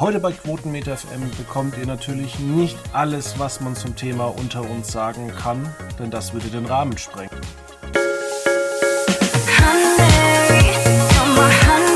Heute bei Quotenmeter FM bekommt ihr natürlich nicht alles, was man zum Thema unter uns sagen kann, denn das würde den Rahmen sprengen. herzlich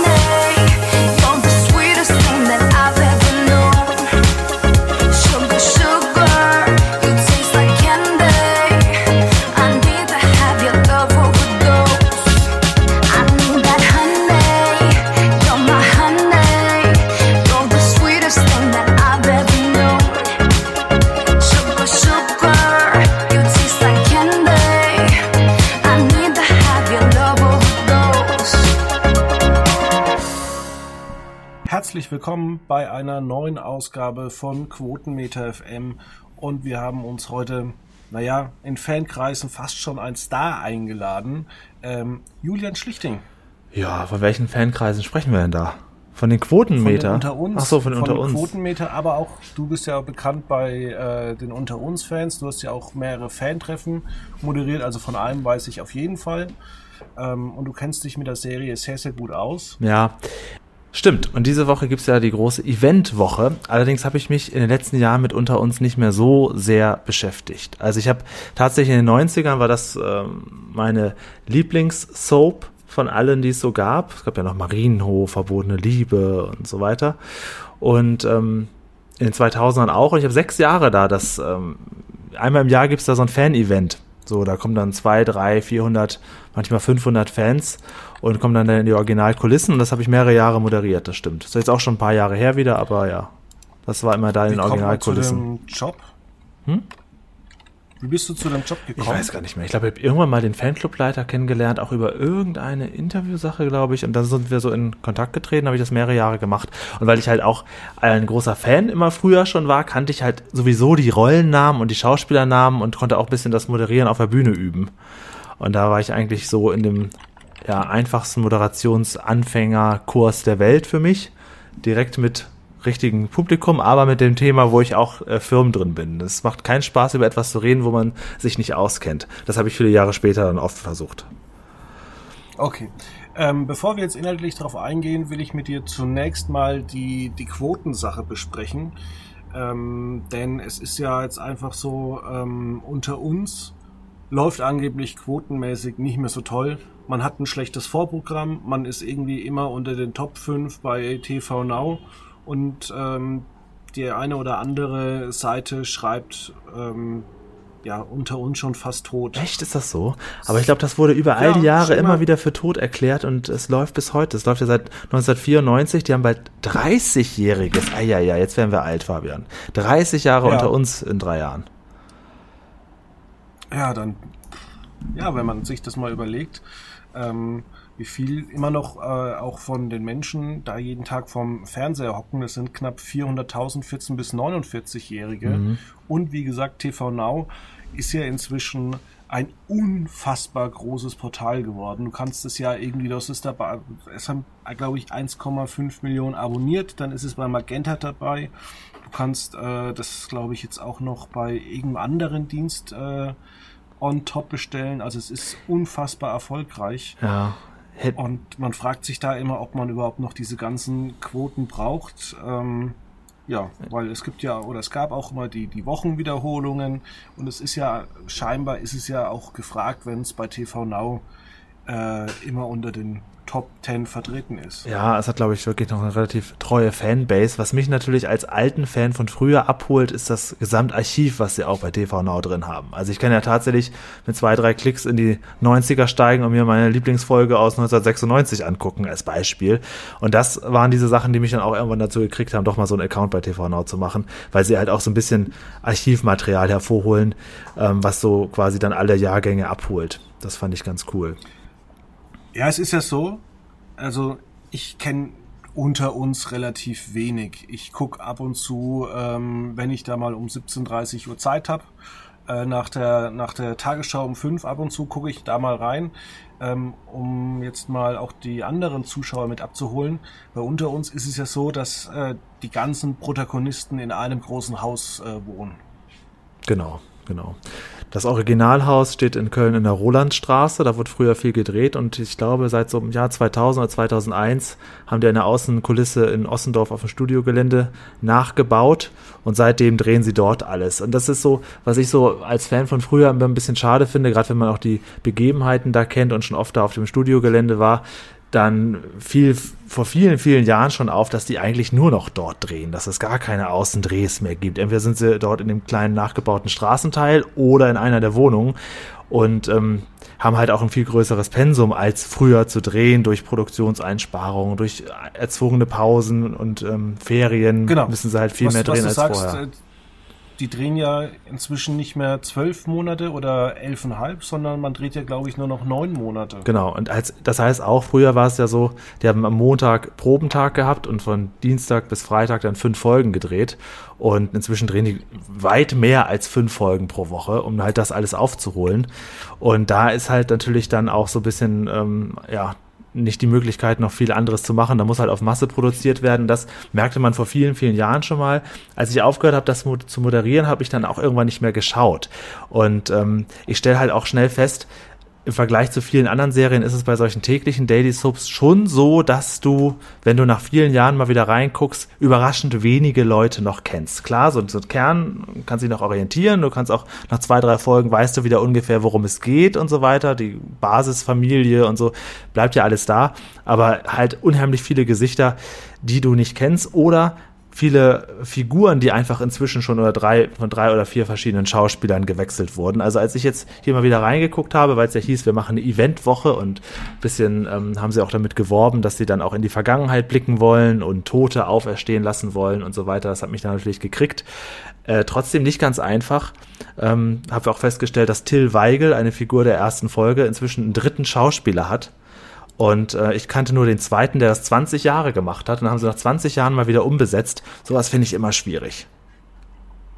willkommen bei einer neuen Ausgabe von Quotenmeter FM und wir haben uns heute, naja, in Fankreisen fast schon ein Star eingeladen, ähm, Julian Schlichting. Ja, von welchen Fankreisen sprechen wir denn da? Von den Quotenmeter? Von den unter uns. Ach so, von, den unter uns. Quotenmeter, aber auch, du bist ja bekannt bei äh, den unter uns Fans. Du hast ja auch mehrere Fantreffen moderiert, also von einem weiß ich auf jeden Fall. Ähm, und du kennst dich mit der Serie sehr, sehr gut aus. Ja, Stimmt. Und diese Woche gibt's ja die große Eventwoche. Allerdings habe ich mich in den letzten Jahren mit unter uns nicht mehr so sehr beschäftigt. Also ich habe tatsächlich in den 90ern war das ähm, meine Lieblingssoap von allen, die es so gab. Es gab ja noch Marienhof, Verbotene Liebe und so weiter. Und ähm, in den 2000ern auch. Und ich habe sechs Jahre da. Das ähm, einmal im Jahr gibt's da so ein Fan-Event. So, da kommen dann zwei, drei, vierhundert, manchmal 500 Fans und kommen dann in die Originalkulissen und das habe ich mehrere Jahre moderiert, das stimmt. Das ist jetzt auch schon ein paar Jahre her wieder, aber ja, das war immer da in den Originalkulissen. Wie kommt man zu dem Job? Hm? Wie bist du zu dem Job gekommen? Ich weiß gar nicht mehr. Ich glaube, ich habe irgendwann mal den Fanclubleiter kennengelernt, auch über irgendeine Interviewsache, glaube ich. Und dann sind wir so in Kontakt getreten, habe ich das mehrere Jahre gemacht. Und weil ich halt auch ein großer Fan immer früher schon war, kannte ich halt sowieso die Rollennamen und die Schauspielernamen und konnte auch ein bisschen das Moderieren auf der Bühne üben. Und da war ich eigentlich so in dem ja, einfachsten Moderationsanfängerkurs der Welt für mich. Direkt mit richtigen Publikum, aber mit dem Thema, wo ich auch äh, firm drin bin. Es macht keinen Spaß, über etwas zu reden, wo man sich nicht auskennt. Das habe ich viele Jahre später dann oft versucht. Okay. Ähm, bevor wir jetzt inhaltlich darauf eingehen, will ich mit dir zunächst mal die, die Quotensache besprechen. Ähm, denn es ist ja jetzt einfach so, ähm, unter uns läuft angeblich quotenmäßig nicht mehr so toll man hat ein schlechtes Vorprogramm, man ist irgendwie immer unter den Top 5 bei TV Now und ähm, die eine oder andere Seite schreibt ähm, ja unter uns schon fast tot. Echt ist das so? Aber ich glaube, das wurde über all ja, die Jahre immer wieder für tot erklärt und es läuft bis heute. Es läuft ja seit 1994. Die haben bald 30-jähriges. Ah ja, ja, jetzt werden wir alt, Fabian. 30 Jahre ja. unter uns in drei Jahren. Ja, dann ja, wenn man sich das mal überlegt, ähm, wie viel immer noch äh, auch von den Menschen da jeden Tag vom Fernseher hocken. Das sind knapp 400.000 14- bis 49-Jährige. Mhm. Und wie gesagt, TV Now ist ja inzwischen ein unfassbar großes Portal geworden. Du kannst es ja irgendwie, das ist dabei, es haben, glaube ich, 1,5 Millionen abonniert, dann ist es bei Magenta dabei. Du kannst äh, das, glaube ich, jetzt auch noch bei irgendeinem anderen Dienst äh, on top bestellen. Also es ist unfassbar erfolgreich. Ja. Und man fragt sich da immer, ob man überhaupt noch diese ganzen Quoten braucht. Ähm, ja, weil es gibt ja, oder es gab auch immer die, die Wochenwiederholungen und es ist ja, scheinbar ist es ja auch gefragt, wenn es bei TV Now äh, immer unter den Top 10 vertreten ist. Ja, es hat, glaube ich, wirklich noch eine relativ treue Fanbase. Was mich natürlich als alten Fan von früher abholt, ist das Gesamtarchiv, was sie auch bei TV Now drin haben. Also ich kann ja tatsächlich mit zwei, drei Klicks in die 90er steigen und mir meine Lieblingsfolge aus 1996 angucken als Beispiel. Und das waren diese Sachen, die mich dann auch irgendwann dazu gekriegt haben, doch mal so einen Account bei TV Now zu machen, weil sie halt auch so ein bisschen Archivmaterial hervorholen, ähm, was so quasi dann alle Jahrgänge abholt. Das fand ich ganz cool. Ja, es ist ja so. Also ich kenne unter uns relativ wenig. Ich gucke ab und zu, ähm, wenn ich da mal um 17.30 Uhr Zeit habe, äh, nach, der, nach der Tagesschau um 5 ab und zu gucke ich da mal rein, ähm, um jetzt mal auch die anderen Zuschauer mit abzuholen. Weil unter uns ist es ja so, dass äh, die ganzen Protagonisten in einem großen Haus äh, wohnen. Genau, genau. Das Originalhaus steht in Köln in der Rolandstraße, da wird früher viel gedreht und ich glaube seit so im Jahr 2000 oder 2001 haben die eine Außenkulisse in Ossendorf auf dem Studiogelände nachgebaut und seitdem drehen sie dort alles. Und das ist so, was ich so als Fan von früher immer ein bisschen schade finde, gerade wenn man auch die Begebenheiten da kennt und schon oft da auf dem Studiogelände war, dann fiel vor vielen, vielen Jahren schon auf, dass die eigentlich nur noch dort drehen, dass es gar keine Außendrehs mehr gibt. Entweder sind sie dort in dem kleinen nachgebauten Straßenteil oder in einer der Wohnungen und ähm, haben halt auch ein viel größeres Pensum als früher zu drehen durch Produktionseinsparungen, durch erzwungene Pausen und ähm, Ferien genau. müssen sie halt viel was, mehr drehen als sagst, vorher. Die drehen ja inzwischen nicht mehr zwölf Monate oder elfeinhalb, sondern man dreht ja, glaube ich, nur noch neun Monate. Genau, und als, das heißt auch, früher war es ja so, die haben am Montag Probentag gehabt und von Dienstag bis Freitag dann fünf Folgen gedreht. Und inzwischen drehen die weit mehr als fünf Folgen pro Woche, um halt das alles aufzuholen. Und da ist halt natürlich dann auch so ein bisschen, ähm, ja, nicht die Möglichkeit, noch viel anderes zu machen. Da muss halt auf Masse produziert werden. Das merkte man vor vielen, vielen Jahren schon mal. Als ich aufgehört habe, das zu moderieren, habe ich dann auch irgendwann nicht mehr geschaut. Und ähm, ich stelle halt auch schnell fest, im Vergleich zu vielen anderen Serien ist es bei solchen täglichen Daily Soaps schon so, dass du, wenn du nach vielen Jahren mal wieder reinguckst, überraschend wenige Leute noch kennst. Klar, so, ein Kern kannst dich noch orientieren, du kannst auch nach zwei, drei Folgen weißt du wieder ungefähr, worum es geht und so weiter. Die Basisfamilie und so bleibt ja alles da, aber halt unheimlich viele Gesichter, die du nicht kennst oder viele Figuren, die einfach inzwischen schon oder drei, von drei oder vier verschiedenen Schauspielern gewechselt wurden. Also als ich jetzt hier mal wieder reingeguckt habe, weil es ja hieß, wir machen eine Eventwoche und ein bisschen ähm, haben sie auch damit geworben, dass sie dann auch in die Vergangenheit blicken wollen und Tote auferstehen lassen wollen und so weiter. Das hat mich dann natürlich gekriegt. Äh, trotzdem nicht ganz einfach. Ähm, habe auch festgestellt, dass Till Weigel, eine Figur der ersten Folge, inzwischen einen dritten Schauspieler hat und äh, ich kannte nur den zweiten, der das 20 Jahre gemacht hat. Und dann haben sie nach 20 Jahren mal wieder umbesetzt. Sowas finde ich immer schwierig.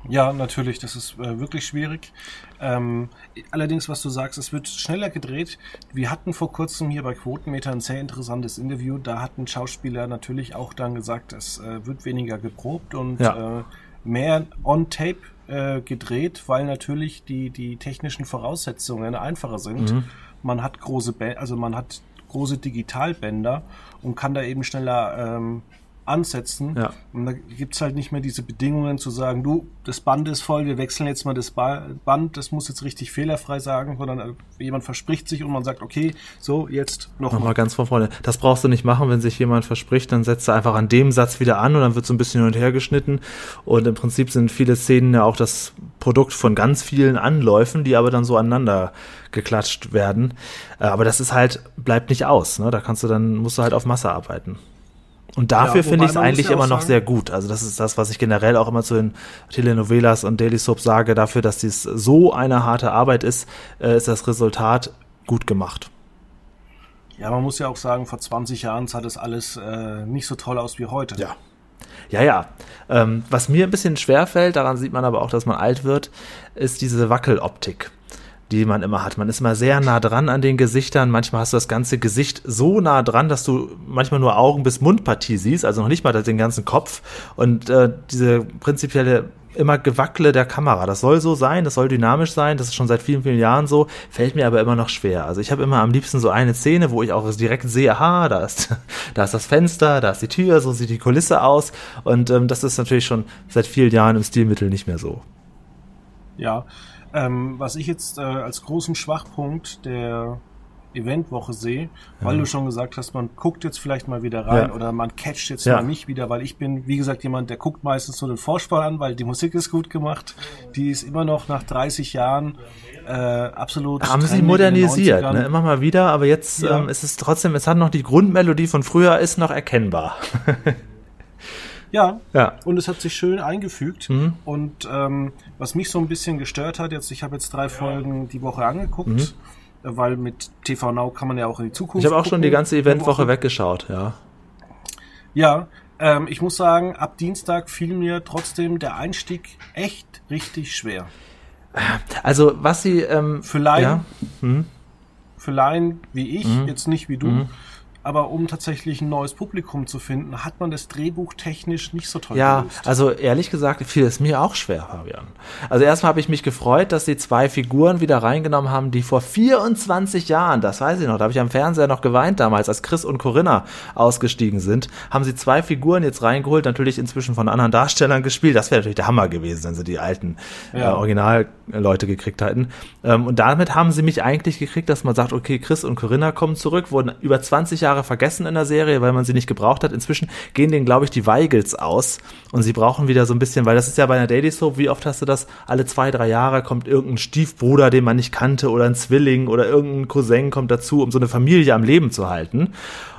Ja, natürlich, das ist äh, wirklich schwierig. Ähm, allerdings, was du sagst, es wird schneller gedreht. Wir hatten vor kurzem hier bei Quotenmeter ein sehr interessantes Interview. Da hat ein Schauspieler natürlich auch dann gesagt, es äh, wird weniger geprobt und ja. äh, mehr on Tape äh, gedreht, weil natürlich die, die technischen Voraussetzungen einfacher sind. Mhm. Man hat große, ba also man hat große Digitalbänder und kann da eben schneller ähm, ansetzen. Ja. Und da gibt es halt nicht mehr diese Bedingungen zu sagen, du, das Band ist voll, wir wechseln jetzt mal das Band, das muss jetzt richtig fehlerfrei sagen, sondern äh, jemand verspricht sich und man sagt, okay, so, jetzt noch Nochmal mal. ganz von vorne. Das brauchst du nicht machen, wenn sich jemand verspricht, dann setzt du einfach an dem Satz wieder an und dann wird so ein bisschen hin und her geschnitten. Und im Prinzip sind viele Szenen ja auch das Produkt von ganz vielen Anläufen, die aber dann so aneinander geklatscht werden. Äh, aber das ist halt, bleibt nicht aus. Ne? Da kannst du dann, musst du halt auf Masse arbeiten. Und dafür ja, finde ich es eigentlich ja immer noch sagen, sehr gut. Also das ist das, was ich generell auch immer zu den Telenovelas und Daily Soap sage. Dafür, dass dies so eine harte Arbeit ist, äh, ist das Resultat gut gemacht. Ja, man muss ja auch sagen, vor 20 Jahren sah das alles äh, nicht so toll aus wie heute. Ja. Ja, ja. Ähm, was mir ein bisschen schwer fällt, daran sieht man aber auch, dass man alt wird, ist diese Wackeloptik die man immer hat. Man ist immer sehr nah dran an den Gesichtern. Manchmal hast du das ganze Gesicht so nah dran, dass du manchmal nur Augen bis Mundpartie siehst, also noch nicht mal den ganzen Kopf. Und äh, diese prinzipielle immer Gewackle der Kamera. Das soll so sein, das soll dynamisch sein, das ist schon seit vielen, vielen Jahren so, fällt mir aber immer noch schwer. Also ich habe immer am liebsten so eine Szene, wo ich auch direkt sehe, aha, da ist, da ist das Fenster, da ist die Tür, so sieht die Kulisse aus. Und ähm, das ist natürlich schon seit vielen Jahren im Stilmittel nicht mehr so. Ja, ähm, was ich jetzt äh, als großen Schwachpunkt der Eventwoche sehe, weil ja. du schon gesagt hast, man guckt jetzt vielleicht mal wieder rein ja. oder man catcht jetzt ja. mal mich wieder, weil ich bin, wie gesagt, jemand, der guckt meistens so den Vorspann an, weil die Musik ist gut gemacht. Die ist immer noch nach 30 Jahren äh, absolut. Haben sie modernisiert, ne? immer mal wieder, aber jetzt ähm, ist es trotzdem, es hat noch die Grundmelodie von früher, ist noch erkennbar. Ja, ja. Und es hat sich schön eingefügt. Mhm. Und ähm, was mich so ein bisschen gestört hat, jetzt, ich habe jetzt drei Folgen die Woche angeguckt. Mhm. Weil mit TV Now kann man ja auch in die Zukunft. Ich habe auch schon die ganze Eventwoche weggeschaut, ja. Ja, ähm, ich muss sagen, ab Dienstag fiel mir trotzdem der Einstieg echt richtig schwer. Also, was sie. Ähm, für Laien, ja. mhm. für Laien wie ich, mhm. jetzt nicht wie du, mhm aber um tatsächlich ein neues Publikum zu finden, hat man das Drehbuch technisch nicht so toll Ja, gelöst. also ehrlich gesagt fiel es mir auch schwer, Fabian. Also erstmal habe ich mich gefreut, dass sie zwei Figuren wieder reingenommen haben, die vor 24 Jahren, das weiß ich noch, da habe ich am Fernseher noch geweint damals, als Chris und Corinna ausgestiegen sind, haben sie zwei Figuren jetzt reingeholt, natürlich inzwischen von anderen Darstellern gespielt. Das wäre natürlich der Hammer gewesen, wenn sie die alten Ja. äh, Originalleute gekriegt hätten. Ähm, und damit haben sie mich eigentlich gekriegt, dass man sagt, okay, Chris und Corinna kommen zurück, wurden über 20 Jahre vergessen in der Serie, weil man sie nicht gebraucht hat. Inzwischen gehen denen, glaube ich, die Weigels aus und sie brauchen wieder so ein bisschen, weil das ist ja bei einer Daily Soap, wie oft hast du das? Alle zwei, drei Jahre kommt irgendein Stiefbruder, den man nicht kannte oder ein Zwilling oder irgendein Cousin kommt dazu, um so eine Familie am Leben zu halten.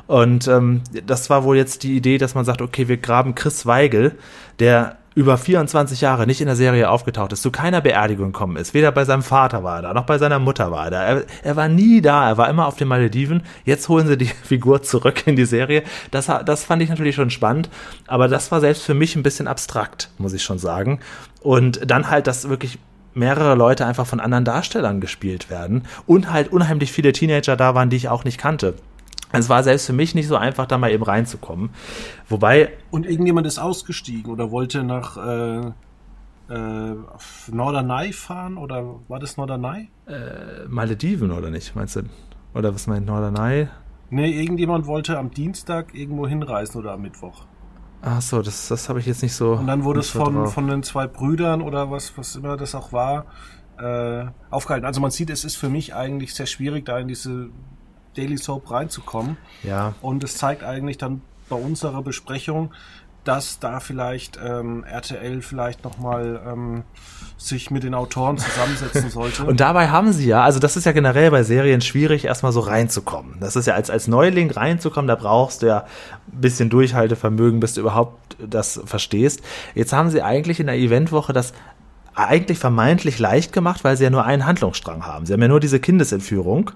Und ähm, das war wohl jetzt die Idee, dass man sagt, okay, wir graben Chris Weigel, der über 24 Jahre nicht in der Serie aufgetaucht ist, zu keiner Beerdigung gekommen ist. Weder bei seinem Vater war er da, noch bei seiner Mutter war er da. Er, er war nie da, er war immer auf den Malediven. Jetzt holen sie die Figur zurück in die Serie. Das, das fand ich natürlich schon spannend, aber das war selbst für mich ein bisschen abstrakt, muss ich schon sagen. Und dann halt, dass wirklich mehrere Leute einfach von anderen Darstellern gespielt werden und halt unheimlich viele Teenager da waren, die ich auch nicht kannte. Es war selbst für mich nicht so einfach, da mal eben reinzukommen. Wobei, Und irgendjemand ist ausgestiegen oder wollte nach äh, äh, Norderney fahren oder war das Norderney? äh, Malediven oder nicht, meinst du? Oder was meint Norderney? Nee, irgendjemand wollte am Dienstag irgendwo hinreisen oder am Mittwoch. Ach so, das, das habe ich jetzt nicht so. Und dann wurde es von, drauf. von den zwei Brüdern oder was, was immer das auch war, äh, aufgehalten. Also man sieht, es ist für mich eigentlich sehr schwierig, da in diese Daily Soap reinzukommen. Ja, Und es zeigt eigentlich dann bei unserer Besprechung, dass da vielleicht ähm, RTL vielleicht nochmal ähm, sich mit den Autoren zusammensetzen sollte. Und dabei haben sie ja, also das ist ja generell bei Serien schwierig, erstmal so reinzukommen. Das ist ja als, als Neuling reinzukommen, da brauchst du ja ein bisschen Durchhaltevermögen, bis du überhaupt das verstehst. Jetzt haben sie eigentlich in der Eventwoche das eigentlich vermeintlich leicht gemacht, weil sie ja nur einen Handlungsstrang haben. Sie haben ja nur diese Kindesentführung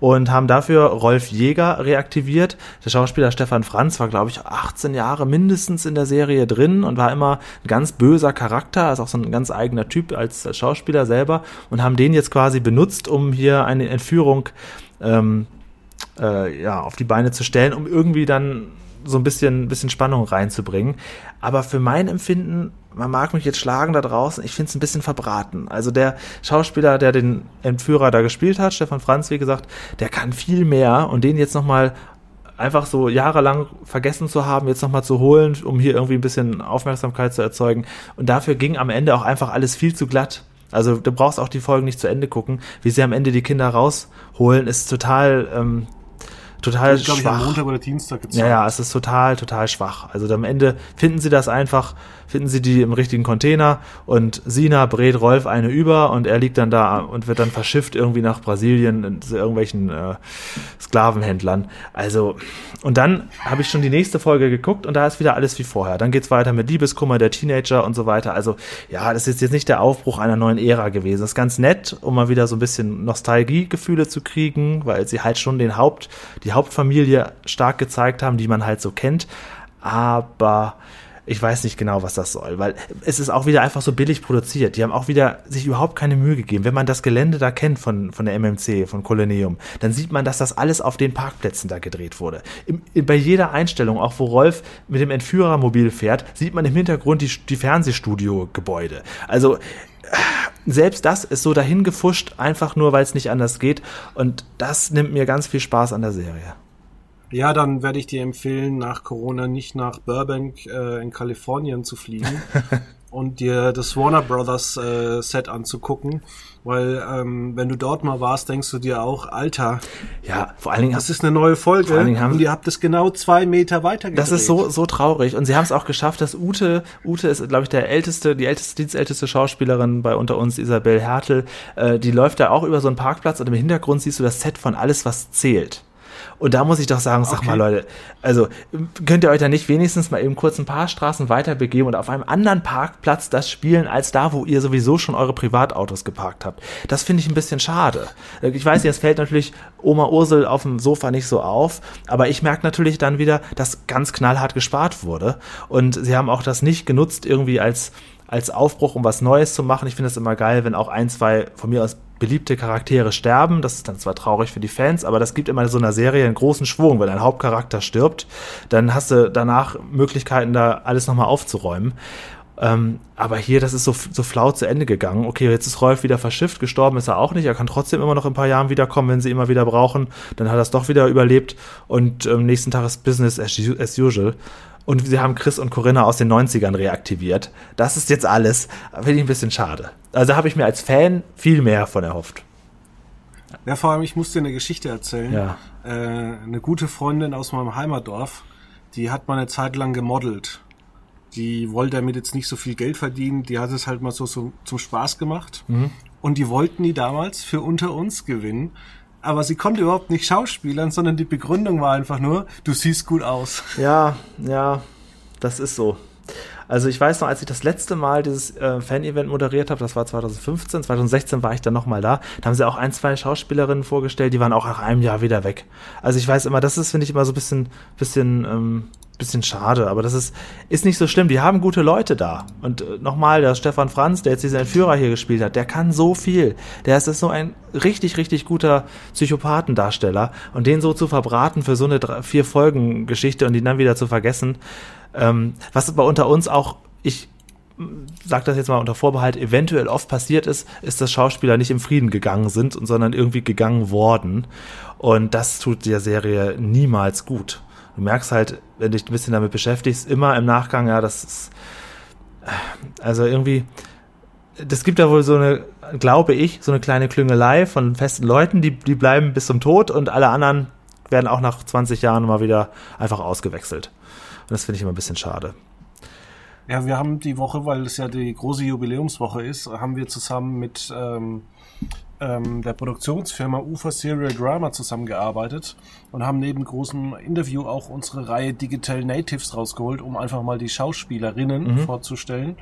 und haben dafür Rolf Jäger reaktiviert. Der Schauspieler Stefan Franz war, glaube ich, 18 Jahre mindestens in der Serie drin und war immer ein ganz böser Charakter, ist auch so ein ganz eigener Typ als, als Schauspieler selber und haben den jetzt quasi benutzt, um hier eine Entführung ähm, äh, ja, auf die Beine zu stellen, um irgendwie dann so ein bisschen, bisschen Spannung reinzubringen. Aber für mein Empfinden, man mag mich jetzt schlagen da draußen, ich finde es ein bisschen verbraten. Also der Schauspieler, der den Entführer da gespielt hat, Stefan Franz, wie gesagt, der kann viel mehr und den jetzt nochmal einfach so jahrelang vergessen zu haben, jetzt nochmal zu holen, um hier irgendwie ein bisschen Aufmerksamkeit zu erzeugen. Und dafür ging am Ende auch einfach alles viel zu glatt. Also du brauchst auch die Folgen nicht zu Ende gucken. Wie sie am Ende die Kinder rausholen, ist total, ähm, total ich glaube, ich am schwach. Montag oder Dienstag gezeigt. Ja, ja, es ist total, total schwach. Also am Ende finden sie das einfach, finden sie die im richtigen Container und Sina brät Rolf eine über und er liegt dann da und wird dann verschifft irgendwie nach Brasilien zu irgendwelchen äh, Sklavenhändlern. Also, und dann habe ich schon die nächste Folge geguckt und da ist wieder alles wie vorher. Dann geht's weiter mit Liebeskummer der Teenager und so weiter. Also, ja, das ist jetzt nicht der Aufbruch einer neuen Ära gewesen. Das ist ganz nett, um mal wieder so ein bisschen Nostalgiegefühle zu kriegen, weil sie halt schon den Haupt, die Hauptfamilie stark gezeigt haben, die man halt so kennt. Aber ich weiß nicht genau, was das soll, weil es ist auch wieder einfach so billig produziert. Die haben auch wieder sich überhaupt keine Mühe gegeben. Wenn man das Gelände da kennt von, von der MMC, von Colonium, dann sieht man, dass das alles auf den Parkplätzen da gedreht wurde. Im, bei jeder Einstellung, auch wo Rolf mit dem Entführermobil fährt, sieht man im Hintergrund die, die Fernsehstudio-Gebäude. Also selbst das ist so dahin gefuscht, einfach nur, weil es nicht anders geht. Und das nimmt mir ganz viel Spaß an der Serie. Ja, dann werde ich dir empfehlen, nach Corona nicht nach Burbank äh, in Kalifornien zu fliegen und dir das Warner Brothers äh, Set anzugucken, weil ähm, wenn du dort mal warst, denkst du dir auch, Alter, Ja, vor allen Dingen das ist eine neue Folge Vor allen Dingen haben- und ihr habt es genau zwei Meter weiter gedreht. Das ist so, so traurig. Und sie haben es auch geschafft, dass Ute, Ute ist, glaube ich, der älteste, die älteste, dienstälteste Schauspielerin bei unter uns, Isabel Hertel, äh, die läuft da auch über so einen Parkplatz und im Hintergrund siehst du das Set von alles, was zählt. Und da muss ich doch sagen, sag Okay. mal Leute, also könnt ihr euch da nicht wenigstens mal eben kurz ein paar Straßen weiter begeben und auf einem anderen Parkplatz das spielen, als da, wo ihr sowieso schon eure Privatautos geparkt habt. Das finde ich ein bisschen schade. Ich weiß, jetzt fällt natürlich Oma Ursel auf dem Sofa nicht so auf, aber ich merke natürlich dann wieder, dass ganz knallhart gespart wurde. Und sie haben auch das nicht genutzt irgendwie als als Aufbruch, um was Neues zu machen. Ich finde es immer geil, wenn auch ein, zwei von mir aus beliebte Charaktere sterben. Das ist dann zwar traurig für die Fans, aber das gibt immer so einer Serie einen großen Schwung. Wenn ein Hauptcharakter stirbt, dann hast du danach Möglichkeiten, da alles nochmal aufzuräumen. Ähm, aber hier, das ist so, so flau zu Ende gegangen. Okay, jetzt ist Rolf wieder verschifft, gestorben ist er auch nicht. Er kann trotzdem immer noch in ein paar Jahren wiederkommen, wenn sie immer wieder brauchen. Dann hat er es doch wieder überlebt und am ähm, nächsten Tag ist Business as, as usual. Und sie haben Chris und Corinna aus den 90ern reaktiviert. Das ist jetzt alles. Finde ich ein bisschen schade. Also habe ich mir als Fan viel mehr von erhofft. Ja, vor allem, ich muss dir eine Geschichte erzählen. Ja. Äh, eine gute Freundin aus meinem Heimatdorf, die hat mal eine Zeit lang gemodelt die wollte damit jetzt nicht so viel Geld verdienen, die hat es halt mal so, so zum Spaß gemacht. Mhm. Und die wollten die damals für unter uns gewinnen. Aber sie konnte überhaupt nicht schauspielern, sondern die Begründung war einfach nur, du siehst gut aus. Ja, ja, das ist so. Also ich weiß noch, als ich das letzte Mal dieses äh, Fan-Event moderiert habe, das war 2015, 2016 war ich dann nochmal da, da haben sie auch ein, zwei Schauspielerinnen vorgestellt, die waren auch nach einem Jahr wieder weg. Also ich weiß immer, das ist, finde ich, immer so ein bisschen, bisschen ähm, bisschen schade, aber das ist, ist nicht so schlimm. Die haben gute Leute da. Und äh, nochmal, der Stefan Franz, der jetzt diesen Entführer hier gespielt hat, der kann so viel. Der ist, ist so ein richtig, richtig guter Psychopathendarsteller. Und den so zu verbraten für so eine drei, vier Folgen Geschichte und ihn dann wieder zu vergessen, ähm, was bei unter uns auch, ich sag das jetzt mal unter Vorbehalt, eventuell oft passiert ist, ist, dass Schauspieler nicht im Frieden gegangen sind, sondern irgendwie gegangen worden. Und das tut der Serie niemals gut du merkst halt, wenn dich ein bisschen damit beschäftigst, immer im Nachgang, ja, das ist, also irgendwie, das gibt ja wohl so eine, glaube ich, so eine kleine Klüngelei von festen Leuten, die, die bleiben bis zum Tod und alle anderen werden auch nach 20 Jahren mal wieder einfach ausgewechselt. Und das finde ich immer ein bisschen schade. Ja, wir haben die Woche, weil es ja die große Jubiläumswoche ist, haben wir zusammen mit ähm, ähm, der Produktionsfirma Ufer Serial Drama zusammengearbeitet und haben neben großem Interview auch unsere Reihe Digital Natives rausgeholt, um einfach mal die Schauspielerinnen mhm. vorzustellen.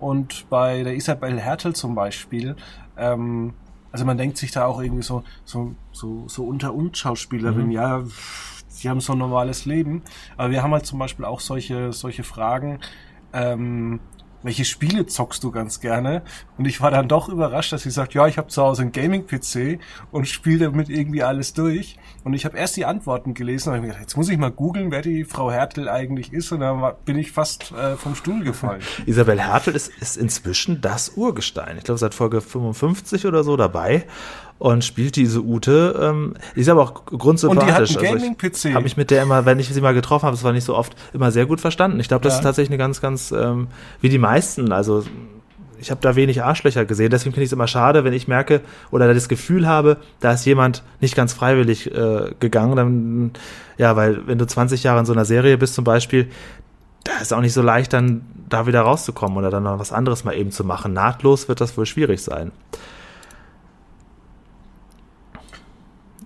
Und bei der Isabel Hertel zum Beispiel, ähm, also man denkt sich da auch irgendwie so, so, so, so unter uns Schauspielerin, mhm. ja, sie haben so ein normales Leben. Aber wir haben halt zum Beispiel auch solche, solche Fragen, ähm, welche Spiele zockst du ganz gerne? Und ich war dann doch überrascht, dass sie sagt, ja, ich habe zu Hause einen Gaming-PC und spiele damit irgendwie alles durch. Und ich habe erst die Antworten gelesen und habe mir gedacht, jetzt muss ich mal googeln, wer die Frau Hertel eigentlich ist. Und dann bin ich fast äh, vom Stuhl gefallen. Isabel Hertel ist, ist inzwischen das Urgestein. Ich glaube, seit Folge 55 oder so dabei und spielt diese Ute. Ähm, die ist aber auch grundsympathisch. Und die hat einen Gaming-PC. Also habe mich mit der immer, wenn ich sie mal getroffen habe, das war nicht so oft, immer sehr gut verstanden. Ich glaube, das ja. ist tatsächlich eine ganz, ganz, ähm, wie die meisten, also ich habe da wenig Arschlöcher gesehen. Deswegen finde ich es immer schade, wenn ich merke oder das Gefühl habe, da ist jemand nicht ganz freiwillig äh, gegangen. Dann, ja, weil wenn du 20 Jahre in so einer Serie bist zum Beispiel, da ist auch nicht so leicht, dann da wieder rauszukommen oder dann noch was anderes mal eben zu machen. Nahtlos wird das wohl schwierig sein.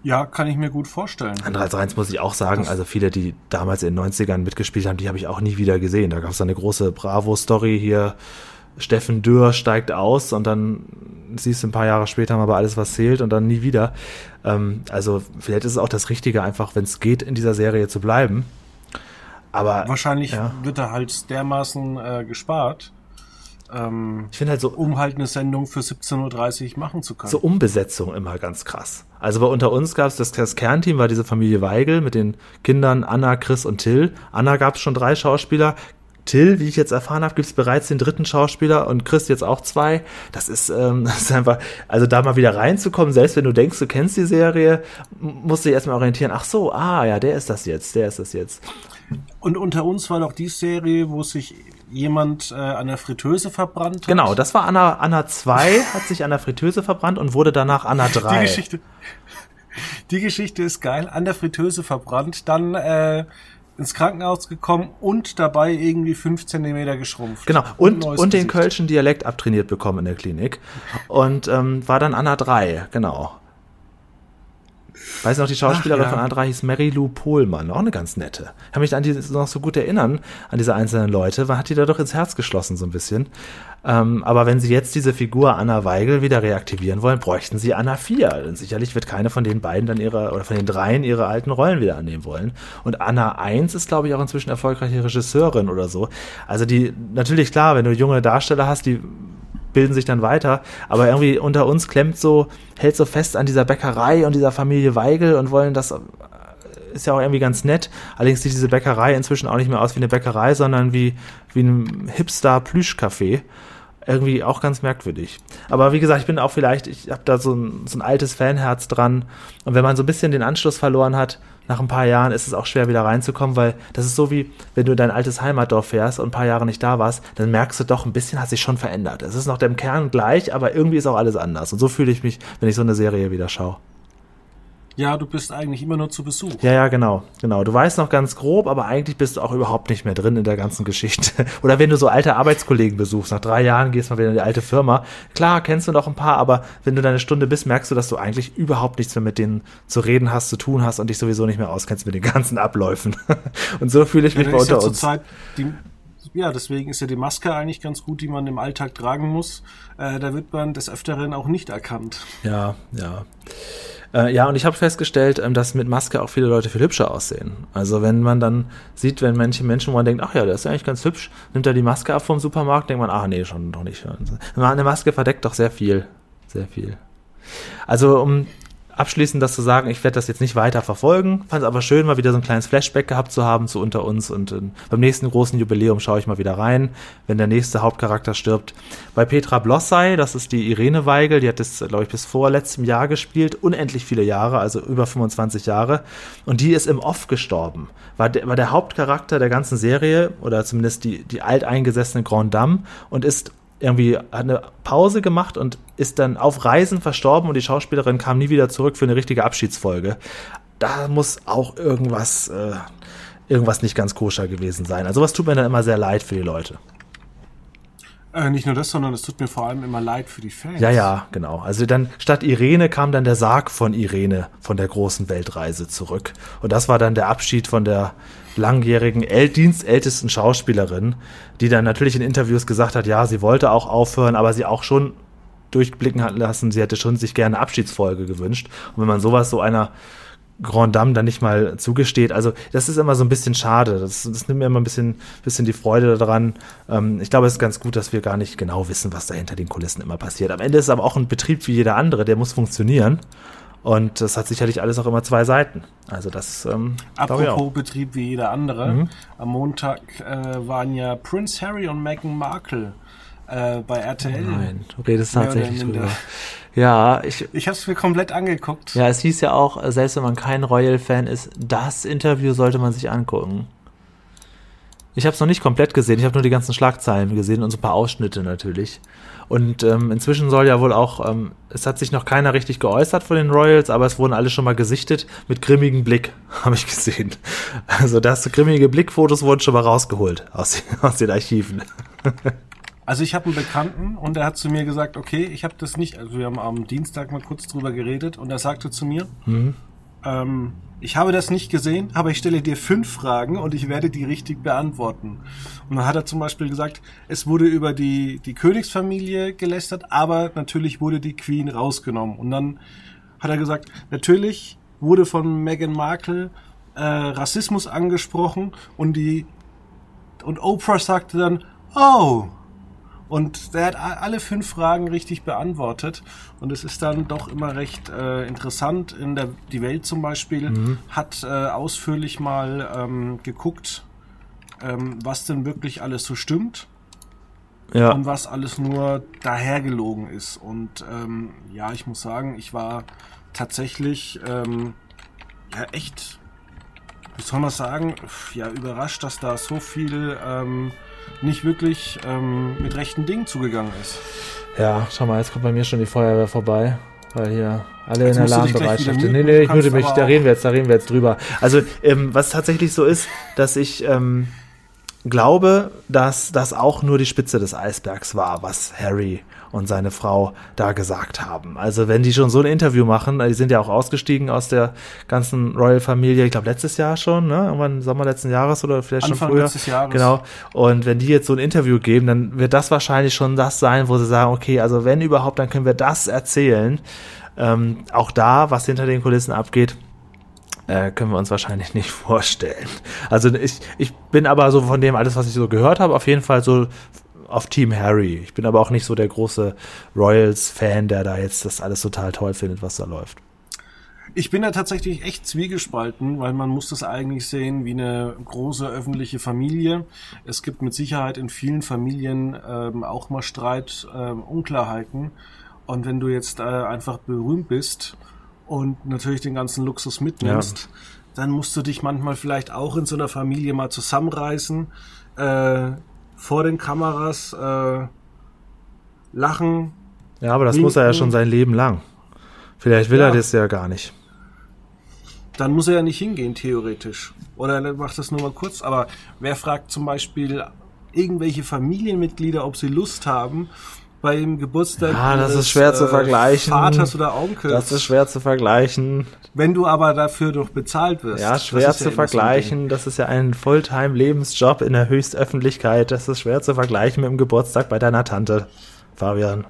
Ja, kann ich mir gut vorstellen. Andererseits muss ich auch sagen, also viele, die damals in den 90ern mitgespielt haben, die habe ich auch nie wieder gesehen. Da gab es eine große Bravo-Story hier. Steffen Dürr steigt aus und dann siehst du ein paar Jahre später mal bei alles, was zählt und dann nie wieder. Ähm, also vielleicht ist es auch das Richtige, einfach, wenn es geht, in dieser Serie zu bleiben. Aber wahrscheinlich ja. wird er halt dermaßen äh, gespart, ähm, ich finde halt so, um halt eine Sendung für 17.30 Uhr machen zu können. So Umbesetzung immer ganz krass. Also bei unter uns gab es das, das Kernteam, war diese Familie Weigel mit den Kindern Anna, Chris und Till. Anna gab es schon drei Schauspieler. Till, wie ich jetzt erfahren habe, gibt es bereits den dritten Schauspieler und Chris jetzt auch zwei. Das ist, ähm, das ist einfach, also da mal wieder reinzukommen, selbst wenn du denkst, du kennst die Serie, musst du dich erstmal orientieren. Ach so, ah ja, der ist das jetzt, der ist das jetzt. Und unter uns war doch die Serie, wo sich jemand äh, an der Fritteuse verbrannt hat. Genau, das war Anna, Anna 2, hat sich an der Fritteuse verbrannt und wurde danach Anna 3. Die Geschichte, die Geschichte ist geil, an der Fritteuse verbrannt, dann äh, ins Krankenhaus gekommen und dabei irgendwie fünf Zentimeter geschrumpft. Genau, und, und, und den kölschen Dialekt abtrainiert bekommen in der Klinik. Und ähm, war dann Anna 3, genau. Weiß noch, die Schauspielerin Ach, ja. von Andra hieß Mary Lou Pohlmann, auch eine ganz nette. Ich kann mich an die noch so gut erinnern, an diese einzelnen Leute, weil hat die da doch ins Herz geschlossen so ein bisschen. Ähm, aber wenn sie jetzt diese Figur Anna Weigel wieder reaktivieren wollen, bräuchten sie Anna 4. Denn sicherlich wird keine von den beiden dann ihre, oder von den dreien ihre alten Rollen wieder annehmen wollen. Und Anna 1 ist, glaube ich, auch inzwischen erfolgreiche Regisseurin oder so. Also die, natürlich klar, wenn du junge Darsteller hast, die bilden sich dann weiter. Aber irgendwie unter uns klemmt so, hält so fest an dieser Bäckerei und dieser Familie Weigel und wollen das ist ja auch irgendwie ganz nett. Allerdings sieht diese Bäckerei inzwischen auch nicht mehr aus wie eine Bäckerei, sondern wie, wie ein Hipster-Plüschcafé. Irgendwie auch ganz merkwürdig. Aber wie gesagt, ich bin auch vielleicht, ich habe da so ein, so ein altes Fanherz dran. Und wenn man so ein bisschen den Anschluss verloren hat, nach ein paar Jahren ist es auch schwer wieder reinzukommen, weil das ist so wie, wenn du in dein altes Heimatdorf fährst und ein paar Jahre nicht da warst, dann merkst du doch, ein bisschen hat sich schon verändert. Es ist noch dem Kern gleich, aber irgendwie ist auch alles anders. Und so fühle ich mich, wenn ich so eine Serie wieder schaue. Ja, du bist eigentlich immer nur zu Besuch. Ja, ja, genau, genau. Du weißt noch ganz grob, aber eigentlich bist du auch überhaupt nicht mehr drin in der ganzen Geschichte. Oder wenn du so alte Arbeitskollegen besuchst, nach drei Jahren gehst du mal wieder in die alte Firma. Klar, kennst du noch ein paar, aber wenn du deine Stunde bist, merkst du, dass du eigentlich überhaupt nichts mehr mit denen zu reden hast, zu tun hast und dich sowieso nicht mehr auskennst mit den ganzen Abläufen. und so fühle ich mich ja, bei unter ja uns. Die, ja, deswegen ist ja die Maske eigentlich ganz gut, die man im Alltag tragen muss. Äh, da wird man des Öfteren auch nicht erkannt. Ja, ja. Äh, ja, und ich habe festgestellt, ähm, dass mit Maske auch viele Leute viel hübscher aussehen. Also wenn man dann sieht, wenn manche Menschen, wo man denkt, ach ja, der ist ja eigentlich ganz hübsch, nimmt er die Maske ab vom Supermarkt, denkt man, ach nee, schon doch nicht. Eine Maske verdeckt doch sehr viel. Sehr viel. Also um abschließend das zu sagen, ich werde das jetzt nicht weiter verfolgen, fand es aber schön, mal wieder so ein kleines Flashback gehabt zu haben zu unter uns und äh, beim nächsten großen Jubiläum schaue ich mal wieder rein, wenn der nächste Hauptcharakter stirbt. Bei Petra Blossay, das ist die Irene Weigel, die hat das, glaube ich, bis vor letztem Jahr gespielt, unendlich viele Jahre, also über 25 Jahre und die ist im Off gestorben. War der, war der Hauptcharakter der ganzen Serie oder zumindest die, die alteingesessene Grand Dame und ist irgendwie hat eine Pause gemacht und ist dann auf Reisen verstorben und die Schauspielerin kam nie wieder zurück für eine richtige Abschiedsfolge. Da muss auch irgendwas, äh, irgendwas nicht ganz koscher gewesen sein. Also was tut mir dann immer sehr leid für die Leute. Äh, nicht nur das, sondern es tut mir vor allem immer leid für die Fans. Ja, ja, genau. Also dann statt Irene kam dann der Sarg von Irene von der großen Weltreise zurück. Und das war dann der Abschied von der langjährigen dienstältesten Schauspielerin, die dann natürlich in Interviews gesagt hat, ja, sie wollte auch aufhören, aber sie auch schon durchblicken hat lassen, sie hätte schon sich gerne Abschiedsfolge gewünscht. Und wenn man sowas so einer Grand Dame dann nicht mal zugesteht. Also das ist immer so ein bisschen schade. Das, das nimmt mir immer ein bisschen, bisschen die Freude daran. Ähm, ich glaube, es ist ganz gut, dass wir gar nicht genau wissen, was da hinter den Kulissen immer passiert. Am Ende ist es aber auch ein Betrieb wie jeder andere, der muss funktionieren. Und das hat sicherlich alles auch immer zwei Seiten. Also das. Ähm, Apropos Betrieb wie jeder andere. Mhm. Am Montag äh, waren ja Prince Harry und Meghan Markle äh, bei RTL. Nein, du redest tatsächlich drüber. Ja, ich. Ich habe es mir komplett angeguckt. Ja, es hieß ja auch, selbst wenn man kein Royal-Fan ist, das Interview sollte man sich angucken. Ich habe es noch nicht komplett gesehen, ich habe nur die ganzen Schlagzeilen gesehen und so ein paar Ausschnitte natürlich. Und ähm, inzwischen soll ja wohl auch, ähm, es hat sich noch keiner richtig geäußert von den Royals, aber es wurden alle schon mal gesichtet mit grimmigem Blick, habe ich gesehen. Also das grimmige Blickfotos wurden schon mal rausgeholt aus, aus den Archiven. Also ich habe einen Bekannten und der hat zu mir gesagt, okay, ich habe das nicht, also wir haben am Dienstag mal kurz drüber geredet und er sagte zu mir, mhm. ähm, ich habe das nicht gesehen, aber ich stelle dir fünf Fragen und ich werde die richtig beantworten. Und dann hat er zum Beispiel gesagt, es wurde über die, die Königsfamilie gelästert, aber natürlich wurde die Queen rausgenommen. Und dann hat er gesagt, natürlich wurde von Meghan Markle äh, Rassismus angesprochen und die und Oprah sagte dann, oh, und der hat alle fünf Fragen richtig beantwortet. Und es ist dann doch immer recht äh, interessant. In der Die Welt zum Beispiel mhm. hat äh, ausführlich mal ähm, geguckt, ähm, was denn wirklich alles so stimmt. Ja. Und was alles nur dahergelogen ist. Und ähm, ja, ich muss sagen, ich war tatsächlich ähm, ja echt, wie soll man sagen, ja, überrascht, dass da so viel ähm, nicht wirklich ähm, mit rechten Dingen zugegangen ist. Ja, schau mal, jetzt kommt bei mir schon die Feuerwehr vorbei, weil hier alle jetzt in Alarmbereitschaft sind. Nee, nee, ich würde mich, da reden wir jetzt, da reden wir jetzt drüber. Also, ähm, was tatsächlich so ist, dass ich ähm, glaube, dass das auch nur die Spitze des Eisbergs war, was Harry und seine Frau da gesagt haben. Also wenn die schon so ein Interview machen, die sind ja auch ausgestiegen aus der ganzen Royal-Familie, ich glaube letztes Jahr schon, ne? Irgendwann Sommer letzten Jahres oder vielleicht Anfang schon früher. Letztes Jahres. Genau. Und wenn die jetzt so ein Interview geben, dann wird das wahrscheinlich schon das sein, wo sie sagen, okay, also wenn überhaupt, dann können wir das erzählen. Ähm, auch da, was hinter den Kulissen abgeht, äh, können wir uns wahrscheinlich nicht vorstellen. Also ich, ich bin aber so von dem alles, was ich so gehört habe, auf jeden Fall so auf Team Harry. Ich bin aber auch nicht so der große Royals-Fan, der da jetzt das alles total toll findet, was da läuft. Ich bin da tatsächlich echt zwiegespalten, weil man muss das eigentlich sehen wie eine große öffentliche Familie. Es gibt mit Sicherheit in vielen Familien ähm, auch mal Streit, ähm, Unklarheiten. Und wenn du jetzt äh, einfach berühmt bist und natürlich den ganzen Luxus mitnimmst, ja. dann musst du dich manchmal vielleicht auch in so einer Familie mal zusammenreißen, äh, vor den Kameras äh, lachen. Ja, aber das winken. muss er ja schon sein Leben lang. Vielleicht will ja. er das ja gar nicht dann muss er ja nicht hingehen, theoretisch. Oder er macht das nur mal kurz. Aber wer fragt zum Beispiel irgendwelche Familienmitglieder, ob sie Lust haben, beim Geburtstag ja, das ist schwer äh, zu vergleichen. Vaters oder Onkels. Das ist schwer zu vergleichen. Wenn du aber dafür doch bezahlt wirst. Ja, schwer zu ja vergleichen. Das ist ja ein Fulltime-Lebensjob in der Höchstöffentlichkeit. Das ist schwer zu vergleichen mit dem Geburtstag bei deiner Tante, Fabian.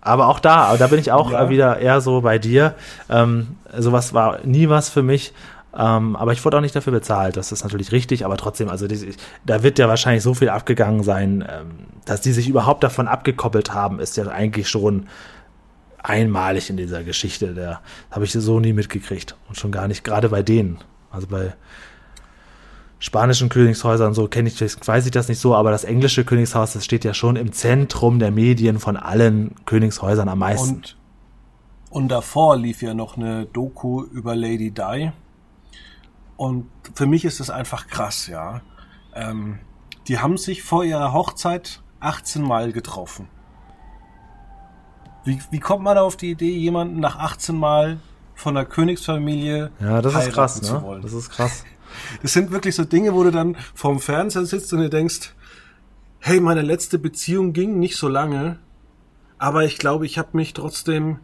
Aber auch da, da bin ich auch ja. wieder eher so bei dir. Ähm, sowas war nie was für mich. Ähm, aber ich wurde auch nicht dafür bezahlt. Das ist natürlich richtig, aber trotzdem, also die, da wird ja wahrscheinlich so viel abgegangen sein, ähm, dass die sich überhaupt davon abgekoppelt haben, ist ja eigentlich schon einmalig in dieser Geschichte. Da habe ich so nie mitgekriegt. Und schon gar nicht, gerade bei denen. Also bei spanischen Königshäusern so kenne ich weiß ich das nicht so, aber das englische Königshaus, das steht ja schon im Zentrum der Medien von allen Königshäusern am meisten. Und, und davor lief ja noch eine Doku über Lady Di. Und für mich ist das einfach krass, ja. Ähm, die haben sich vor ihrer Hochzeit 18 Mal getroffen. Wie, wie kommt man auf die Idee, jemanden nach 18 Mal von der Königsfamilie ja, das ist krass, ne? Das ist krass. Das sind wirklich so Dinge, wo du dann vorm Fernseher sitzt und dir denkst, hey, meine letzte Beziehung ging nicht so lange, aber ich glaube, ich habe mich trotzdem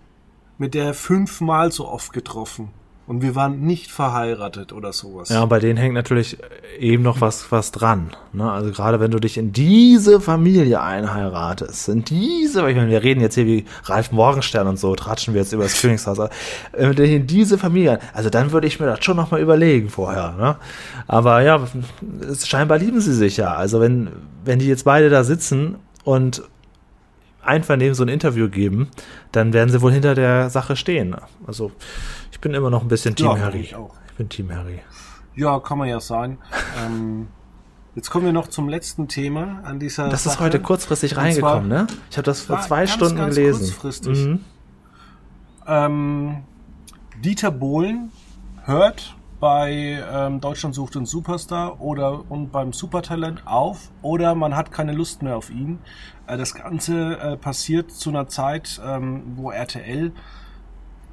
mit der fünfmal so oft getroffen und wir waren nicht verheiratet oder sowas. Ja, bei denen hängt natürlich eben noch was, was dran. Ne? Also gerade wenn du dich in diese Familie einheiratest, in diese, ich meine, wir reden jetzt hier wie Ralf Morgenstern und so, tratschen wir jetzt über das Königshaus, wenn du dich in diese Familie, also dann würde ich mir das schon nochmal überlegen vorher. Ne? Aber ja, es, scheinbar lieben sie sich ja. Also wenn, wenn die jetzt beide da sitzen und Einvernehmen so ein Interview geben, dann werden sie wohl hinter der Sache stehen. Also ich bin immer noch ein bisschen Team ja, Harry. Ich, auch. ich bin Team Harry. Ja, kann man ja sein. ähm, jetzt kommen wir noch zum letzten Thema an dieser. Das Sache. ist heute kurzfristig reingekommen, ne? Ich habe das vor zwei ganz, Stunden ganz gelesen. Kurzfristig. Mhm. Ähm, Dieter Bohlen hört bei ähm, Deutschland sucht einen Superstar oder und beim Supertalent auf oder man hat keine Lust mehr auf ihn. Äh, das Ganze äh, passiert zu einer Zeit, ähm, wo RTL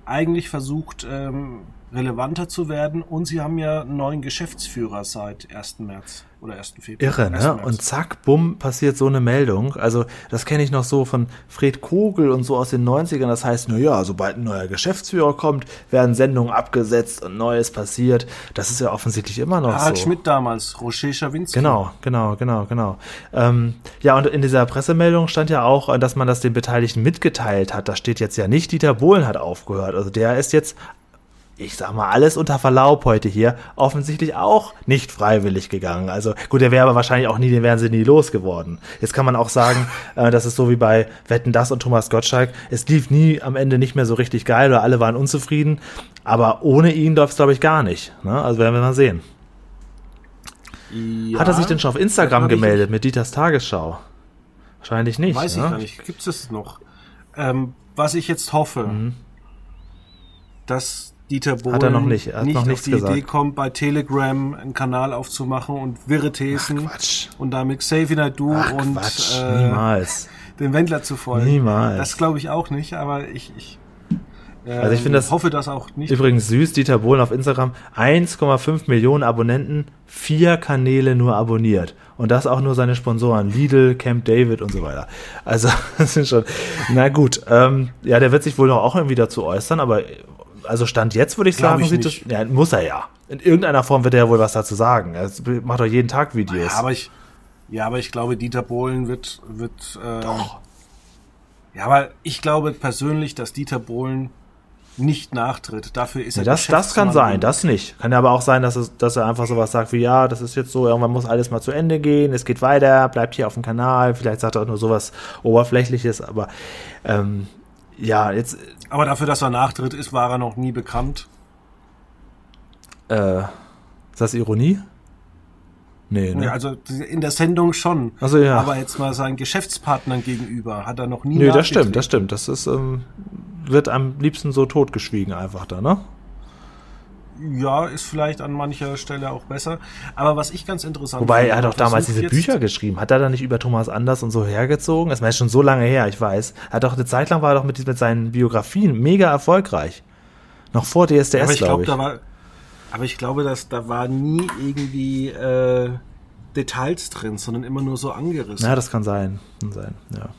eigentlich versucht, ähm, relevanter zu werden und sie haben ja einen neuen Geschäftsführer seit 1. März oder 1. Februar. Irre, ne? Und zack, bumm, passiert so eine Meldung. Also, das kenne ich noch so von Fred Kogel und so aus den 90ern. Das heißt, na ja, sobald ein neuer Geschäftsführer kommt, werden Sendungen abgesetzt und Neues passiert. Das ist ja offensichtlich immer noch Harald so. Schmidt damals, Rocher Schawinski. Genau, genau, genau, genau. Ähm, ja, und in dieser Pressemeldung stand ja auch, dass man das den Beteiligten mitgeteilt hat. Da steht jetzt ja nicht, Dieter Bohlen hat aufgehört. Also der ist jetzt ich sag mal, alles unter Verlaub heute hier, offensichtlich auch nicht freiwillig gegangen. Also gut, der wäre aber wahrscheinlich auch nie, den wären sie nie losgeworden. Jetzt kann man auch sagen, äh, das ist so wie bei Wetten Das und Thomas Gottschalk. Es lief nie am Ende nicht mehr so richtig geil oder alle waren unzufrieden. Aber ohne ihn läuft es, glaube ich, gar nicht. Ne? Also werden wir mal sehen. Ja, Hat er sich denn schon auf Instagram gemeldet mit Dieters Tagesschau? Wahrscheinlich nicht. Weiß ne? ich gar nicht. Gibt es noch? Ähm, was ich jetzt hoffe, mhm. dass Dieter Bohlen hat er noch nicht, er hat nicht noch auf die gesagt. Idee kommt, bei Telegram einen Kanal aufzumachen und wirre Thesen und damit Xavier Naidu Ach, und Quatsch. Äh, Niemals. den Wendler zu folgen. Niemals. Das glaube ich auch nicht, aber ich, ich äh, also ich finde das hoffe das auch nicht. Übrigens süß, Dieter Bohlen auf Instagram, 1,5 Millionen Abonnenten, vier Kanäle nur abonniert. Und das auch nur seine Sponsoren, Lidl, Camp David und so weiter. Also, das sind schon, na gut, ähm, ja, der wird sich wohl noch auch irgendwie dazu äußern, aber also Stand jetzt würde ich sagen, ich sieht das, ja, muss er ja. In irgendeiner Form wird er ja wohl was dazu sagen. Er macht doch jeden Tag Videos. Ja, aber ich, ja, aber ich glaube, Dieter Bohlen wird, wird, äh, Doch. Ja, aber ich glaube persönlich, dass Dieter Bohlen nicht nachtritt. Dafür ist Nee, er das, das kann sein, das nicht. Kann ja aber auch sein, dass, es, dass er einfach sowas sagt wie, ja, das ist jetzt so, irgendwann muss alles mal zu Ende gehen, es geht weiter, bleibt hier auf dem Kanal, vielleicht sagt er auch nur sowas Oberflächliches, aber ähm, ja, jetzt, Aber dafür, dass er nachtritt, ist, war er noch nie bekannt. äh, ist das Ironie? Nee, ne? Ja, also in der Sendung schon. Also ja. Aber jetzt mal seinen Geschäftspartnern gegenüber hat er noch nie Nö, das stimmt, das stimmt. Das ist, ähm, wird am liebsten so totgeschwiegen einfach da, ne? Ja, ist vielleicht an mancher Stelle auch besser. Aber was ich ganz interessant Wobei finde, er hat auch damals diese Bücher geschrieben. Hat er da nicht über Thomas Anders und so hergezogen? Das war jetzt schon so lange her, ich weiß. Er hat doch eine Zeit lang war er doch mit, mit seinen Biografien mega erfolgreich. Noch vor DSDS, aber ich glaube ich. da war, aber ich glaube, dass da war nie irgendwie äh, Details drin, sondern immer nur so angerissen. ja, das kann sein. Kann sein, ja.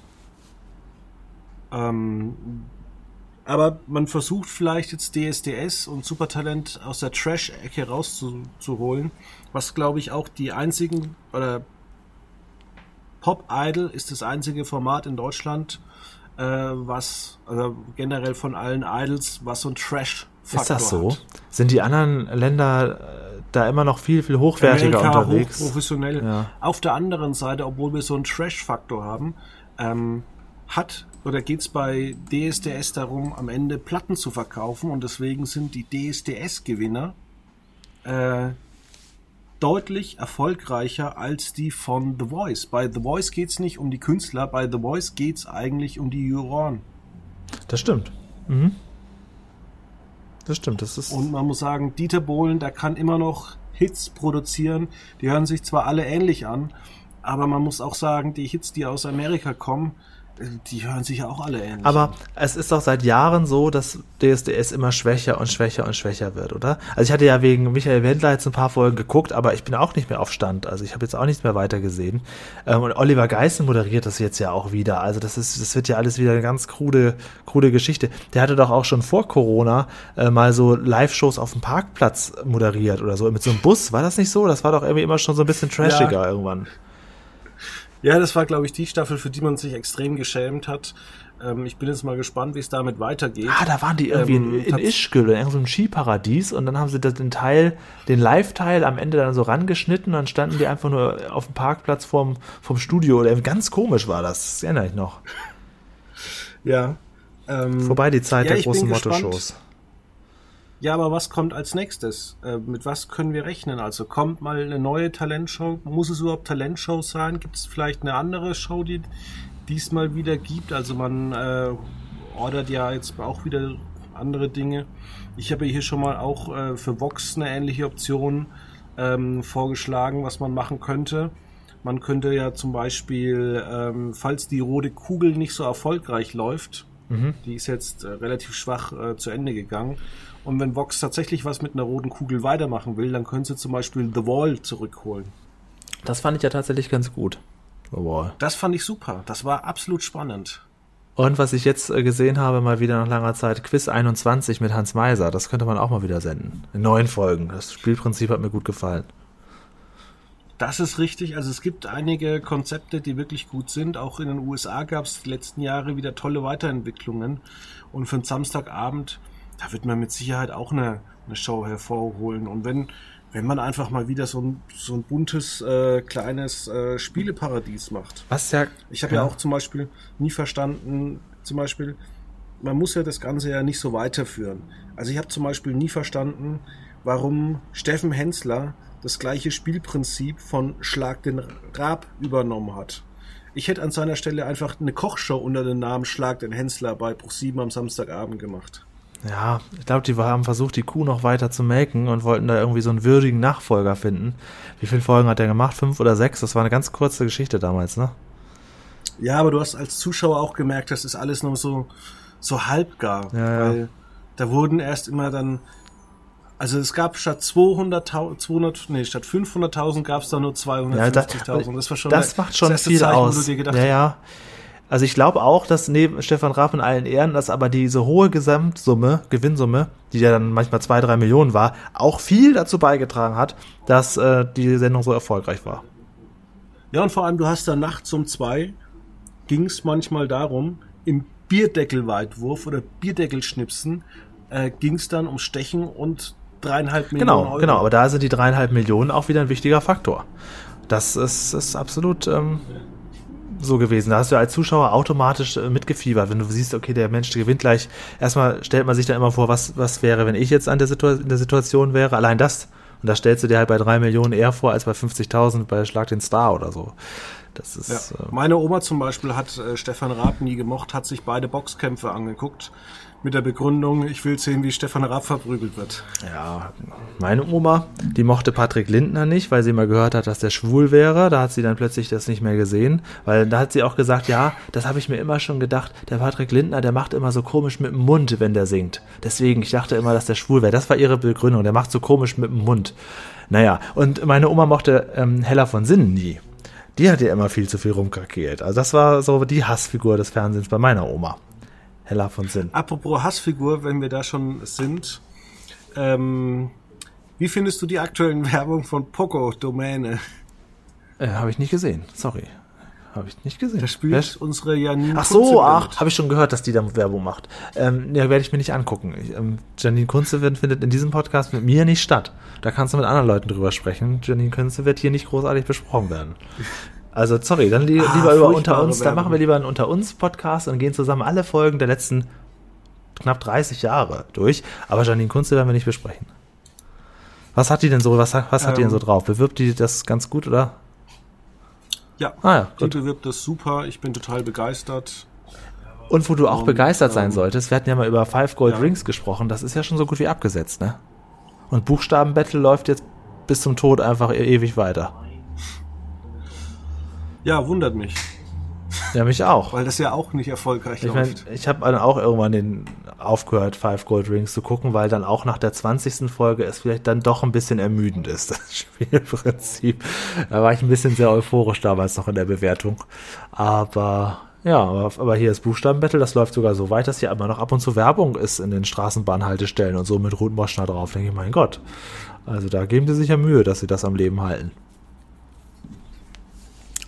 Ähm, aber man versucht vielleicht jetzt DSDS und Supertalent aus der Trash-Ecke rauszuholen, was glaube ich auch die einzigen oder Pop Idol ist das einzige Format in Deutschland, äh, was also generell von allen Idols, was so ein Trash Ist das so? Hat. Sind die anderen Länder äh, da immer noch viel, viel hochwertiger Amerika unterwegs? hochprofessionell. Ja. Auf der anderen Seite, obwohl wir so einen Trash-Faktor haben, ähm, hat oder geht es bei DSDS darum, am Ende Platten zu verkaufen und deswegen sind die DSDS-Gewinner äh, deutlich erfolgreicher als die von The Voice. Bei The Voice geht es nicht um die Künstler, bei The Voice geht es eigentlich um die Juroren. Das stimmt. Mhm. Das stimmt, das ist. Und man muss sagen, Dieter Bohlen, der kann immer noch Hits produzieren. Die hören sich zwar alle ähnlich an, aber man muss auch sagen, die Hits, die aus Amerika kommen, die hören sich ja auch alle ähnlich Aber es ist doch seit Jahren so, dass DSDS immer schwächer und schwächer und schwächer wird, oder? Also ich hatte ja wegen Michael Wendler jetzt ein paar Folgen geguckt, aber ich bin auch nicht mehr auf Stand. Also ich habe jetzt auch nichts mehr weiter gesehen. Ähm, und Oliver Geissen moderiert das jetzt ja auch wieder. Also das ist, das wird ja alles wieder eine ganz krude, krude Geschichte. Der hatte doch auch schon vor Corona äh, mal so Live-Shows auf dem Parkplatz moderiert oder so mit so einem Bus. War das nicht so? Das war doch irgendwie immer schon so ein bisschen trashiger Ja. irgendwann. Ja, das war, glaube ich, die Staffel, für die man sich extrem geschämt hat. Ähm, ich bin jetzt mal gespannt, wie es damit weitergeht. Ah, da waren die irgendwie Ähm, in, in Ischgl, in irgendeinem Skiparadies und dann haben sie den Teil, den Live-Teil am Ende dann so rangeschnitten und dann standen die einfach nur auf dem Parkplatz vom, vom Studio oder ganz komisch war das, das erinnere ich noch. Ja. Ähm, Vorbei die Zeit ja, der großen gespannt. Ja, aber was kommt als nächstes? Äh, mit was können wir rechnen? Also kommt mal eine neue Talentshow? Muss es überhaupt Talentshow sein? Gibt es vielleicht eine andere Show, die diesmal wieder gibt? Also man äh, ordert ja jetzt auch wieder andere Dinge. Ich habe hier schon mal auch äh, für Vox eine ähnliche Option ähm, vorgeschlagen, was man machen könnte. Man könnte ja zum Beispiel, ähm, falls die rote Kugel nicht so erfolgreich läuft, die ist jetzt äh, relativ schwach äh, zu Ende gegangen. Und wenn Vox tatsächlich was mit einer roten Kugel weitermachen will, dann können sie zum Beispiel The Wall zurückholen. Das fand ich ja tatsächlich ganz gut. Oh, wow. Das fand ich super. Das war absolut spannend. Und was ich jetzt äh, gesehen habe, mal wieder nach langer Zeit, Quiz 21 mit Hans Meiser, das könnte man auch mal wieder senden. In neun Folgen. Das Spielprinzip hat mir gut gefallen. Das ist richtig. Also es gibt einige Konzepte, die wirklich gut sind. Auch in den USA gab es die letzten Jahre wieder tolle Weiterentwicklungen. Und für den Samstagabend, da wird man mit Sicherheit auch eine, eine Show hervorholen. Und wenn, wenn man einfach mal wieder so ein, so ein buntes, äh, kleines äh, Spieleparadies macht. Was ja. Ich habe ja. auch zum Beispiel nie verstanden, zum Beispiel, man muss ja das Ganze ja nicht so weiterführen. Also ich habe zum Beispiel nie verstanden, warum Steffen Hensler das gleiche Spielprinzip von Schlag den Rab übernommen hat. Ich hätte an seiner Stelle einfach eine Kochshow unter dem Namen Schlag den Hensler bei Pro7 am Samstagabend gemacht. Ja, ich glaube, die haben versucht, die Kuh noch weiter zu melken und wollten da irgendwie so einen würdigen Nachfolger finden. Wie viele Folgen hat der gemacht? Fünf oder sechs? Das war eine ganz kurze Geschichte damals, ne? Ja, aber du hast als Zuschauer auch gemerkt, das ist alles noch so, so halbgar. Ja, ja. Weil da wurden erst immer dann, also es gab statt 200.000, 200, nee, statt 500.000 gab es da nur 250.000. das war schon das macht schon erste viel Zeichen, wo aus. du dir gedacht ja, hast, ja. Also ich glaube auch, dass neben Stefan Raff in allen Ehren, dass aber diese hohe Gesamtsumme, Gewinnsumme, die ja dann manchmal zwei, drei Millionen war, auch viel dazu beigetragen hat, dass äh, die Sendung so erfolgreich war. Ja, und vor allem, du hast da nachts um zwei, ging es manchmal darum, im Bierdeckelweitwurf oder Bierdeckelschnipsen äh, ging es dann um Stechen und dreieinhalb Millionen Genau, Euro. genau. Aber da sind die dreieinhalb Millionen auch wieder ein wichtiger Faktor. Das ist, ist absolut ähm, so gewesen. Da hast du als Zuschauer automatisch äh, mitgefiebert, wenn du siehst, okay, der Mensch gewinnt gleich. Erstmal stellt man sich dann immer vor, was, was wäre, wenn ich jetzt an der, Situa in der Situation wäre. Allein das. Und da stellst du dir halt bei drei Millionen eher vor, als bei 50.000 bei Schlag den Star oder so. Das ist. Ja. Äh, Meine Oma zum Beispiel hat äh, Stefan Raab nie gemocht, hat sich beide Boxkämpfe angeguckt. Mit der Begründung, ich will sehen, wie Stefan Raab verprügelt wird. Ja, meine Oma, die mochte Patrick Lindner nicht, weil sie mal gehört hat, dass der schwul wäre. Da hat sie dann plötzlich das nicht mehr gesehen, weil da hat sie auch gesagt, ja, das habe ich mir immer schon gedacht, der Patrick Lindner, der macht immer so komisch mit dem Mund, wenn der singt. Deswegen, ich dachte immer, dass der schwul wäre. Das war ihre Begründung, der macht so komisch mit dem Mund. Naja, und meine Oma mochte ähm, Hella von Sinnen nie. Die hat ja immer viel zu viel rumkrakeelt. Also das war so die Hassfigur des Fernsehens bei meiner Oma. Hella von Sinn. Apropos Hassfigur, wenn wir da schon sind. Ähm, wie findest du die aktuellen Werbung von Poco Domäne? Äh, habe ich nicht gesehen. Sorry. Habe ich nicht gesehen. Da spielt Wer- unsere Janine Ach so, Kunze ach, habe ich schon gehört, dass die da Werbung macht. Ähm, ja, werde ich mir nicht angucken. Ich, ähm, Janine Kunze wird- findet in diesem Podcast mit mir nicht statt. Da kannst du mit anderen Leuten drüber sprechen. Janine Kunze wird hier nicht großartig besprochen werden. Also, sorry, dann li Ah, lieber über unter uns, dann Werbung. machen wir lieber einen unter uns Podcast und gehen zusammen alle Folgen der letzten knapp 30 Jahre durch. Aber Janine Kunze werden wir nicht besprechen. Was hat die denn so, was, hat- was hat die denn so Ähm. drauf? Bewirbt die das ganz gut, oder? Ja, Ah ja, die gut. bewirbt das super. Ich bin total begeistert. Und wo du auch Und, begeistert sein ähm, solltest, wir hatten ja mal über Five Gold ja. Rings gesprochen, das ist ja schon so gut wie abgesetzt, ne? Und Buchstabenbattle läuft jetzt bis zum Tod einfach e- ewig weiter. Ja, wundert mich, Ja, mich auch. weil das ja auch nicht erfolgreich Ich läuft. ich habe dann auch irgendwann den aufgehört, Five Gold Rings zu gucken, weil dann auch nach der 20. Folge es vielleicht dann doch ein bisschen ermüdend ist, das Spielprinzip. Da war ich ein bisschen sehr euphorisch damals noch in der Bewertung. Aber ja, aber, aber hier ist Buchstabenbattle, das läuft sogar so weit, dass hier immer noch ab und zu Werbung ist in den Straßenbahnhaltestellen und so mit Ruth Moschner drauf. Denke ich, mein Gott. Also da geben sie sich ja Mühe, dass sie das am Leben halten.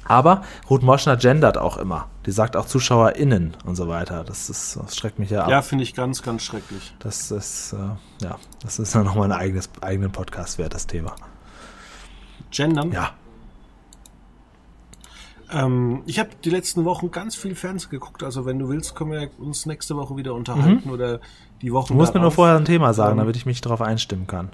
Aber Ruth Moschner gendert auch immer. Die sagt auch ZuschauerInnen und so weiter. Das, ist, das schreckt mich ja ab. Ja, finde ich ganz, ganz schrecklich. Das ist, äh, ja, das ist dann nochmal ein eigenes, eigenen Podcast wert, das Thema. Gendern. Ja. Ähm, ich habe die letzten Wochen ganz viel Fernsehen geguckt. Also wenn du willst, können wir uns nächste Woche wieder unterhalten oder die Wochen Du musst mir nur darauf. vorher ein Thema sagen, Ähm, damit ich mich darauf einstimmen kann.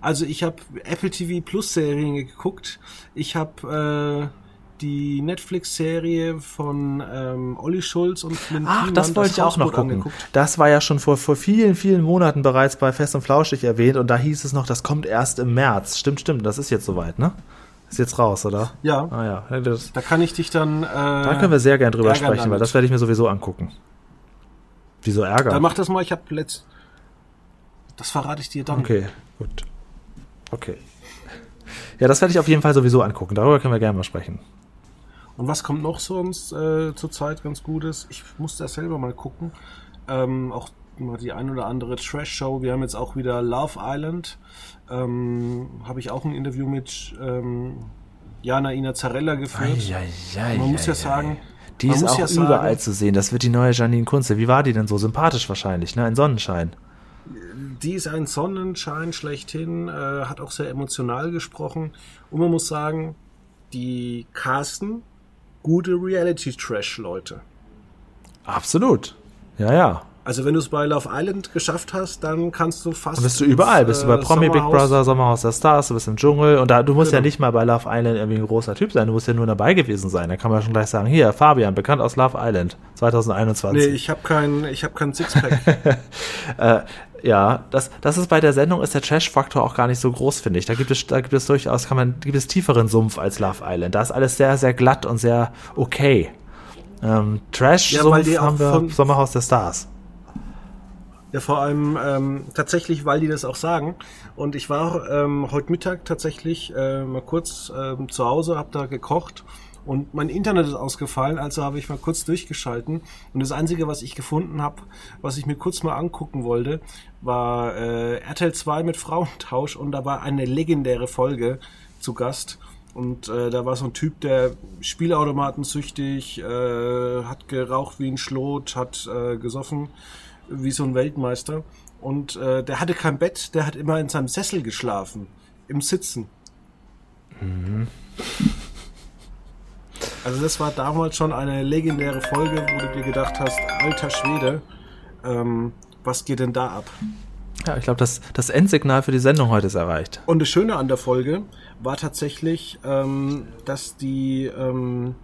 Also ich habe Apple TV Plus Serien geguckt. Ich habe äh, die Netflix-Serie von ähm, Olli Schulz und Flynn Ach, das wollte ich auch noch gucken. angeguckt. Das war ja schon vor, vor vielen, vielen Monaten bereits bei Fest und Flauschig erwähnt und da hieß es noch, das kommt erst im März. Stimmt, stimmt, das ist jetzt soweit, ne? Ist jetzt raus, oder? Ja, Ah ja, das, da kann ich dich dann. Äh, da können wir sehr gern drüber sprechen, weil damit. das werde ich mir sowieso angucken. Wieso Ärger? Dann mach das mal. Ich habe letzt. Das verrate ich dir dann. Okay, gut. Okay. Ja, das werde ich auf jeden Fall sowieso angucken. Darüber können wir gerne mal sprechen. Und was kommt noch sonst äh, zurzeit ganz Gutes? Ich muss das selber mal gucken. Ähm, auch mal die ein oder andere Trash-Show. Wir haben jetzt auch wieder Love Island. Ähm, Habe ich auch ein Interview mit ähm, Jana Ina Zarella geführt. Eieiei, Man muss ja sagen, Die ist auch ja sagen- überall zu sehen. Das wird die neue Janine Kunze. Wie war die denn so? Sympathisch wahrscheinlich, ne? Ein Sonnenschein. Die ist ein Sonnenschein schlechthin, äh, hat auch sehr emotional gesprochen. Und man muss sagen, die casten gute Reality-Trash-Leute. Absolut. Ja, ja. Also wenn du es bei Love Island geschafft hast, dann kannst du fast. Und bist du überall. ins, Bist du bei äh, Promi Big Sommerhaus- Brother, Sommerhaus der Stars, du bist im Dschungel. Und da, du musst ja Genau. nicht mal bei Love Island irgendwie ein großer Typ sein. Du musst ja nur dabei gewesen sein. Da kann man schon gleich sagen, hier, Fabian, bekannt aus Love Island, 2021. Nee, ich habe kein, ich hab kein Sixpack. Äh, ja, das, das ist bei der Sendung ist der Trash-Faktor auch gar nicht so groß, finde ich. Da gibt es, da gibt es durchaus, kann man, gibt es tieferen Sumpf als Love Island. Da ist alles sehr, sehr glatt und sehr okay. Ähm, Trash Ja, haben wir Sommerhaus der Stars. ja, vor allem ähm, tatsächlich, weil die das auch sagen. Und ich war ähm, heute Mittag tatsächlich äh, mal kurz ähm, zu Hause, habe da gekocht und mein Internet ist ausgefallen, also habe ich mal kurz durchgeschalten. Und das Einzige, was ich gefunden habe, was ich mir kurz mal angucken wollte, war äh, RTL 2 mit Frauentausch und da war eine legendäre Folge zu Gast. Und äh, da war so ein Typ, der Spielautomaten süchtig, äh, hat geraucht wie ein Schlot, hat äh, gesoffen wie so ein Weltmeister. Und äh, der hatte kein Bett, der hat immer in seinem Sessel geschlafen, im Sitzen. Mhm. Also das war damals schon eine legendäre Folge, wo du dir gedacht hast, alter Schwede, ähm, was geht denn da ab? Ja, ich glaube, das, das Endsignal für die Sendung heute ist erreicht. Und das Schöne an der Folge war tatsächlich, ähm, dass die, ähm,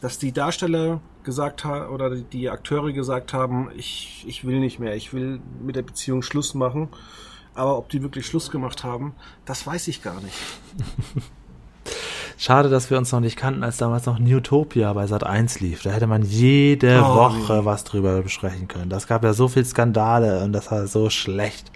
dass die Darsteller gesagt haben oder die Akteure gesagt haben, ich, ich will nicht mehr, ich will mit der Beziehung Schluss machen. Aber ob die wirklich Schluss gemacht haben, das weiß ich gar nicht. Schade, dass wir uns noch nicht kannten, als damals noch Newtopia bei Sat 1 lief. Da hätte man jede oh, Woche nee. was drüber besprechen können. Das gab ja so viel Skandale und das war so schlecht.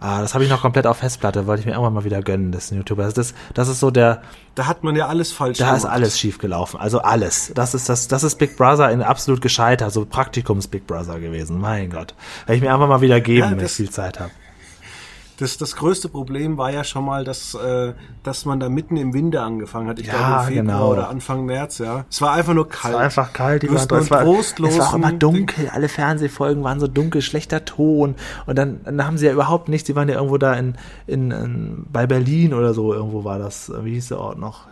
Ah, das habe ich noch komplett auf Festplatte, wollte ich mir irgendwann mal wieder gönnen, das Newtopia. Das, das, das ist so der. Da hat man ja alles falsch da gemacht. Da ist alles schief gelaufen. Also alles. Das ist das, das ist Big Brother in absolut gescheitert, so Praktikums Big Brother gewesen. Mein Gott. Werde ich mir einfach mal wieder geben, ja, wenn ich viel Zeit habe. Das, das größte Problem war ja schon mal, dass, äh, dass man da mitten im Winter angefangen hat. Ich ja, glaube im Februar genau. oder Anfang März, ja. Es war einfach nur kalt. Es war einfach kalt, die waren es war, es war auch immer dunkel. Alle Fernsehfolgen waren so dunkel, schlechter Ton. Und dann, dann haben sie ja überhaupt nichts. Die waren ja irgendwo da in, in, in bei Berlin oder so. Irgendwo war das. Wie hieß der Ort noch?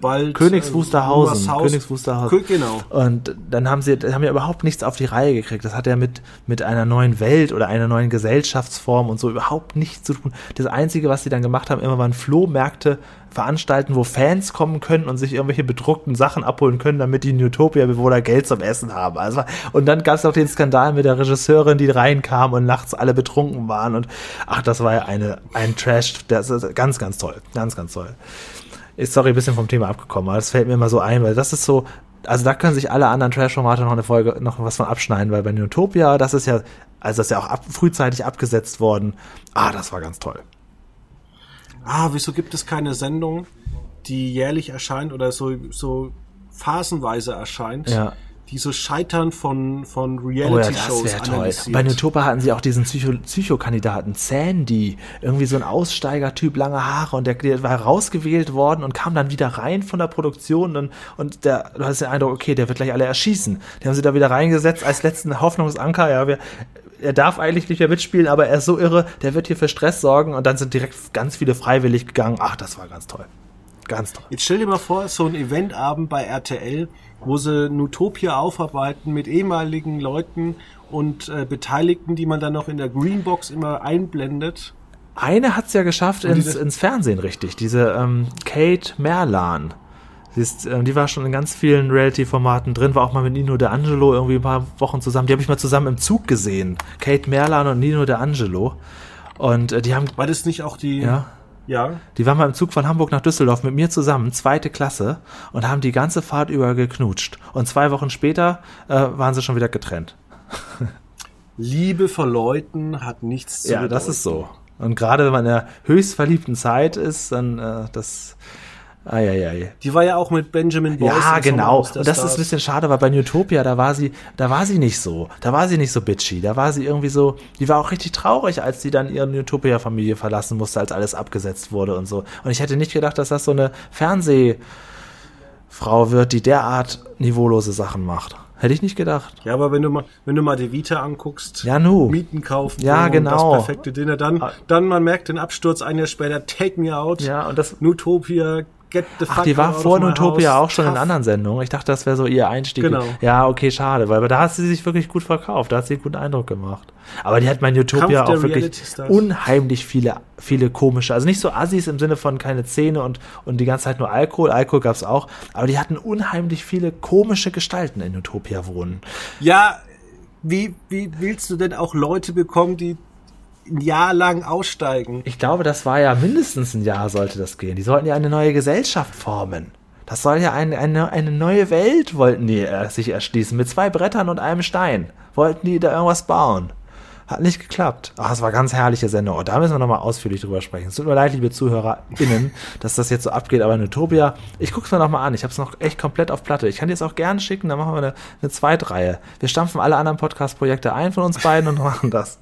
Bald, Königs Wusterhausen. Äh, Königs Wusterhausen. Genau. Und dann haben sie, haben ja überhaupt nichts auf die Reihe gekriegt. Das hat ja mit, mit einer neuen Welt oder einer neuen Gesellschaftsform und so überhaupt nichts nichts zu tun. Das Einzige, was sie dann gemacht haben, immer waren Flohmärkte veranstalten, wo Fans kommen können und sich irgendwelche bedruckten Sachen abholen können, damit die Utopia-Bewohner Geld zum Essen haben. Also, und dann gab es auch den Skandal mit der Regisseurin, die reinkam und nachts alle betrunken waren. Und ach, das war ja eine, ein Trash. Das ist ganz, ganz toll. Ganz, ganz toll. Ist sorry, ein bisschen vom Thema abgekommen, aber das fällt mir immer so ein, weil das ist so, also da können sich alle anderen Trash-Formate noch eine Folge, noch was von abschneiden, weil bei Utopia, das ist ja also das ist ja auch ab, frühzeitig abgesetzt worden. Ah, das war ganz toll. Ah, wieso gibt es keine Sendung, die jährlich erscheint oder so, so phasenweise erscheint? Ja die so Scheitern von, von Reality-Shows oh ja, das toll. Bei Nutopa hatten sie auch diesen Psycho Psychokandidaten, Sandy, irgendwie so ein Aussteigertyp, lange Haare und der, der, war rausgewählt worden und kam dann wieder rein von der Produktion und, und der, du hast den Eindruck, okay, der wird gleich alle erschießen. Die haben sie da wieder reingesetzt als letzten Hoffnungsanker, ja, wir, er darf eigentlich nicht mehr mitspielen, aber er ist so irre, der wird hier für Stress sorgen und dann sind direkt ganz viele freiwillig gegangen. Ach, das war ganz toll. Ganz toll. Jetzt stell dir mal vor, so ein Eventabend bei RTL, wo sie Nutopia aufarbeiten mit ehemaligen Leuten und äh, Beteiligten, die man dann noch in der Greenbox immer einblendet. Eine hat es ja geschafft ins, ins Fernsehen, richtig. Diese ähm, Kate Merlan. Sie ist, äh, die war schon in ganz vielen Reality-Formaten drin, war auch mal mit Nino D'Angelo irgendwie ein paar Wochen zusammen. Die habe ich mal zusammen im Zug gesehen. Kate Merlan und Nino D'Angelo. Und äh, die haben. War das nicht auch die. Ja. Ja. Die waren mal im Zug von Hamburg nach Düsseldorf mit mir zusammen, zweite Klasse, und haben die ganze Fahrt über geknutscht. Und zwei Wochen später äh, waren sie schon wieder getrennt. Liebe vor Leuten hat nichts zu Ja, bedeuten. das ist so. Und gerade wenn man in der höchst verliebten Zeit ist, dann äh, das Eieiei. Die war ja auch mit Benjamin Boyce. Ja, genau. Und das Stars. ist ein bisschen schade, weil bei Utopia, da war sie, da war sie nicht so. Da war sie nicht so bitchy. Da war sie irgendwie so, die war auch richtig traurig, als sie dann ihre Utopia-Familie verlassen musste, als alles abgesetzt wurde und so. Und ich hätte nicht gedacht, dass das so eine Fernsehfrau wird, die derart niveaulose Sachen macht. Hätte ich nicht gedacht. Ja, aber wenn du mal, wenn du mal die Vita anguckst, ja, nu. Mieten kaufen, ja, genau. das perfekte Dinner, dann, ah. dann man merkt den Absturz ein Jahr später, Take Me Out, ja, und das, Nutopia, Ach, die war vor Nutopia auch schon Tough. in anderen Sendungen. Ich dachte, das wäre so ihr Einstieg. Genau. Ja, okay, schade, weil da hat sie sich wirklich gut verkauft. Da hat sie einen guten Eindruck gemacht. Aber die hat mein Utopia auch wirklich unheimlich viele, viele komische, also nicht so Assis im Sinne von keine Zähne und, und die ganze Zeit nur Alkohol. Alkohol gab's auch. Aber die hatten unheimlich viele komische Gestalten in Utopia wohnen. Ja, wie, wie willst du denn auch Leute bekommen, die ein Jahr lang aussteigen. Ich glaube, das war ja mindestens ein Jahr sollte das gehen. Die sollten ja eine neue Gesellschaft formen. Das soll ja eine, eine, eine neue Welt, wollten die äh, sich erschließen. Mit zwei Brettern und einem Stein. Wollten die da irgendwas bauen. Hat nicht geklappt. Ach, es war ganz herrliche Sendung. Oh, da müssen wir nochmal ausführlich drüber sprechen. Es tut mir leid, liebe ZuhörerInnen, dass das jetzt so abgeht, aber in Utopia, ich guck's mir nochmal an. Ich habe es noch echt komplett auf Platte. Ich kann dir es auch gerne schicken, dann machen wir eine, eine Zweitreihe. Wir stampfen alle anderen Podcast-Projekte ein von uns beiden und machen das.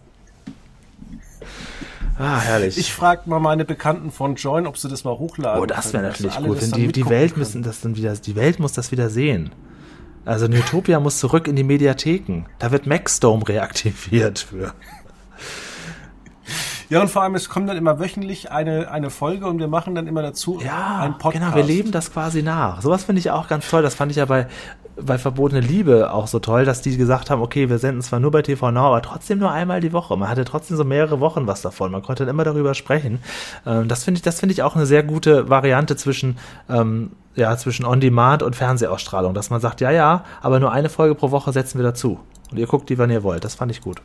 Ah, herrlich. Ich frage mal meine Bekannten von Join, ob sie das mal hochladen. Oh, das wäre natürlich gut. Wenn die, die Welt müssen das dann wieder, die Welt muss das wieder sehen. Also Newtopia muss zurück in die Mediatheken. Da wird Maxdome reaktiviert für. Ja, und vor allem, es kommt dann immer wöchentlich eine, eine Folge und wir machen dann immer dazu Ja, einen Podcast. genau, wir leben das quasi nach. Sowas finde ich auch ganz toll. Das fand ich ja bei, bei Verbotene Liebe auch so toll, dass die gesagt haben, okay, wir senden zwar nur bei TV Now, aber trotzdem nur einmal die Woche. Man hatte trotzdem so mehrere Wochen was davon. Man konnte dann immer darüber sprechen. Ähm, das finde ich, das finde ich auch eine sehr gute Variante zwischen, ähm, ja, zwischen On-Demand und Fernsehausstrahlung, dass man sagt, ja, ja, aber nur eine Folge pro Woche setzen wir dazu. Und ihr guckt die, wann ihr wollt. Das fand ich gut.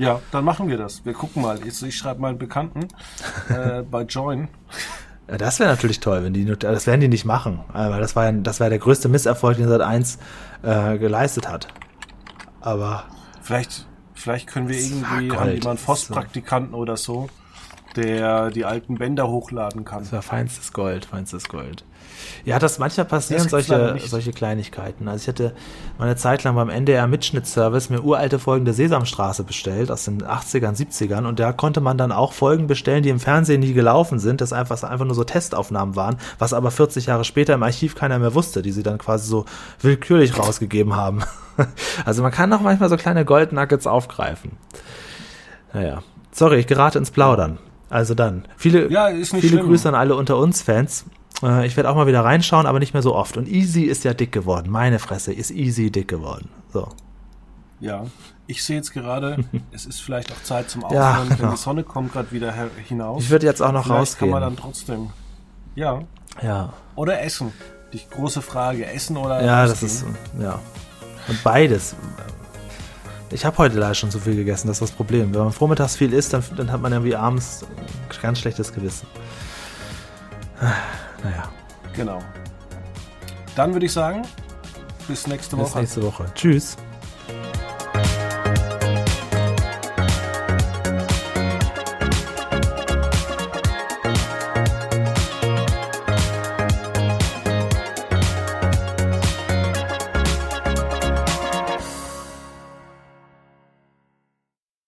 Ja, dann machen wir das. Wir gucken mal. Jetzt, ich schreibe mal einen Bekannten äh, bei Join. Ja, das wäre natürlich toll, wenn die das werden die nicht machen, äh, weil das war ja, das war der größte Misserfolg, den Sat 1 äh, geleistet hat. Aber Vielleicht, vielleicht können wir irgendwie an jemanden Forstpraktikanten oder so, der die alten Bänder hochladen kann. das war feinstes Gold, feinstes Gold. Ja, das manchmal passieren Das solche, solche Kleinigkeiten. Also ich hatte mal eine Zeit lang beim NDR Mitschnittservice mir uralte Folgen der Sesamstraße bestellt aus den 80ern, 70ern und da konnte man dann auch Folgen bestellen, die im Fernsehen nie gelaufen sind, das einfach, einfach nur so Testaufnahmen waren, was aber 40 Jahre später im Archiv keiner mehr wusste, die sie dann quasi so willkürlich rausgegeben haben. Also man kann auch manchmal so kleine Goldnuggets aufgreifen. Naja. Sorry, ich gerate ins Plaudern. Also dann. Viele, Ja, viele schlimm. Grüße an alle unter uns Fans. Äh, Ich werde auch mal wieder reinschauen, aber nicht mehr so oft. Und Easy ist ja dick geworden. Meine Fresse ist Easy dick geworden. So. Ja, ich sehe jetzt gerade, es ist vielleicht auch Zeit zum Ja, Aufhören, denn genau. die Sonne kommt gerade wieder hinaus. Ich würde jetzt auch noch vielleicht kann man dann rausgehen. trotzdem. Ja. Ja. Oder essen. Die große Frage, essen oder Ja, das ausgehen? ist, ja. Und beides. Ich habe heute leider schon zu viel gegessen, das ist das Problem. Wenn man vormittags viel isst, dann, dann hat man irgendwie abends ein ganz schlechtes Gewissen. Naja, Genau. Dann würde ich sagen, bis nächste bis Woche. nächste Woche. Tschüss.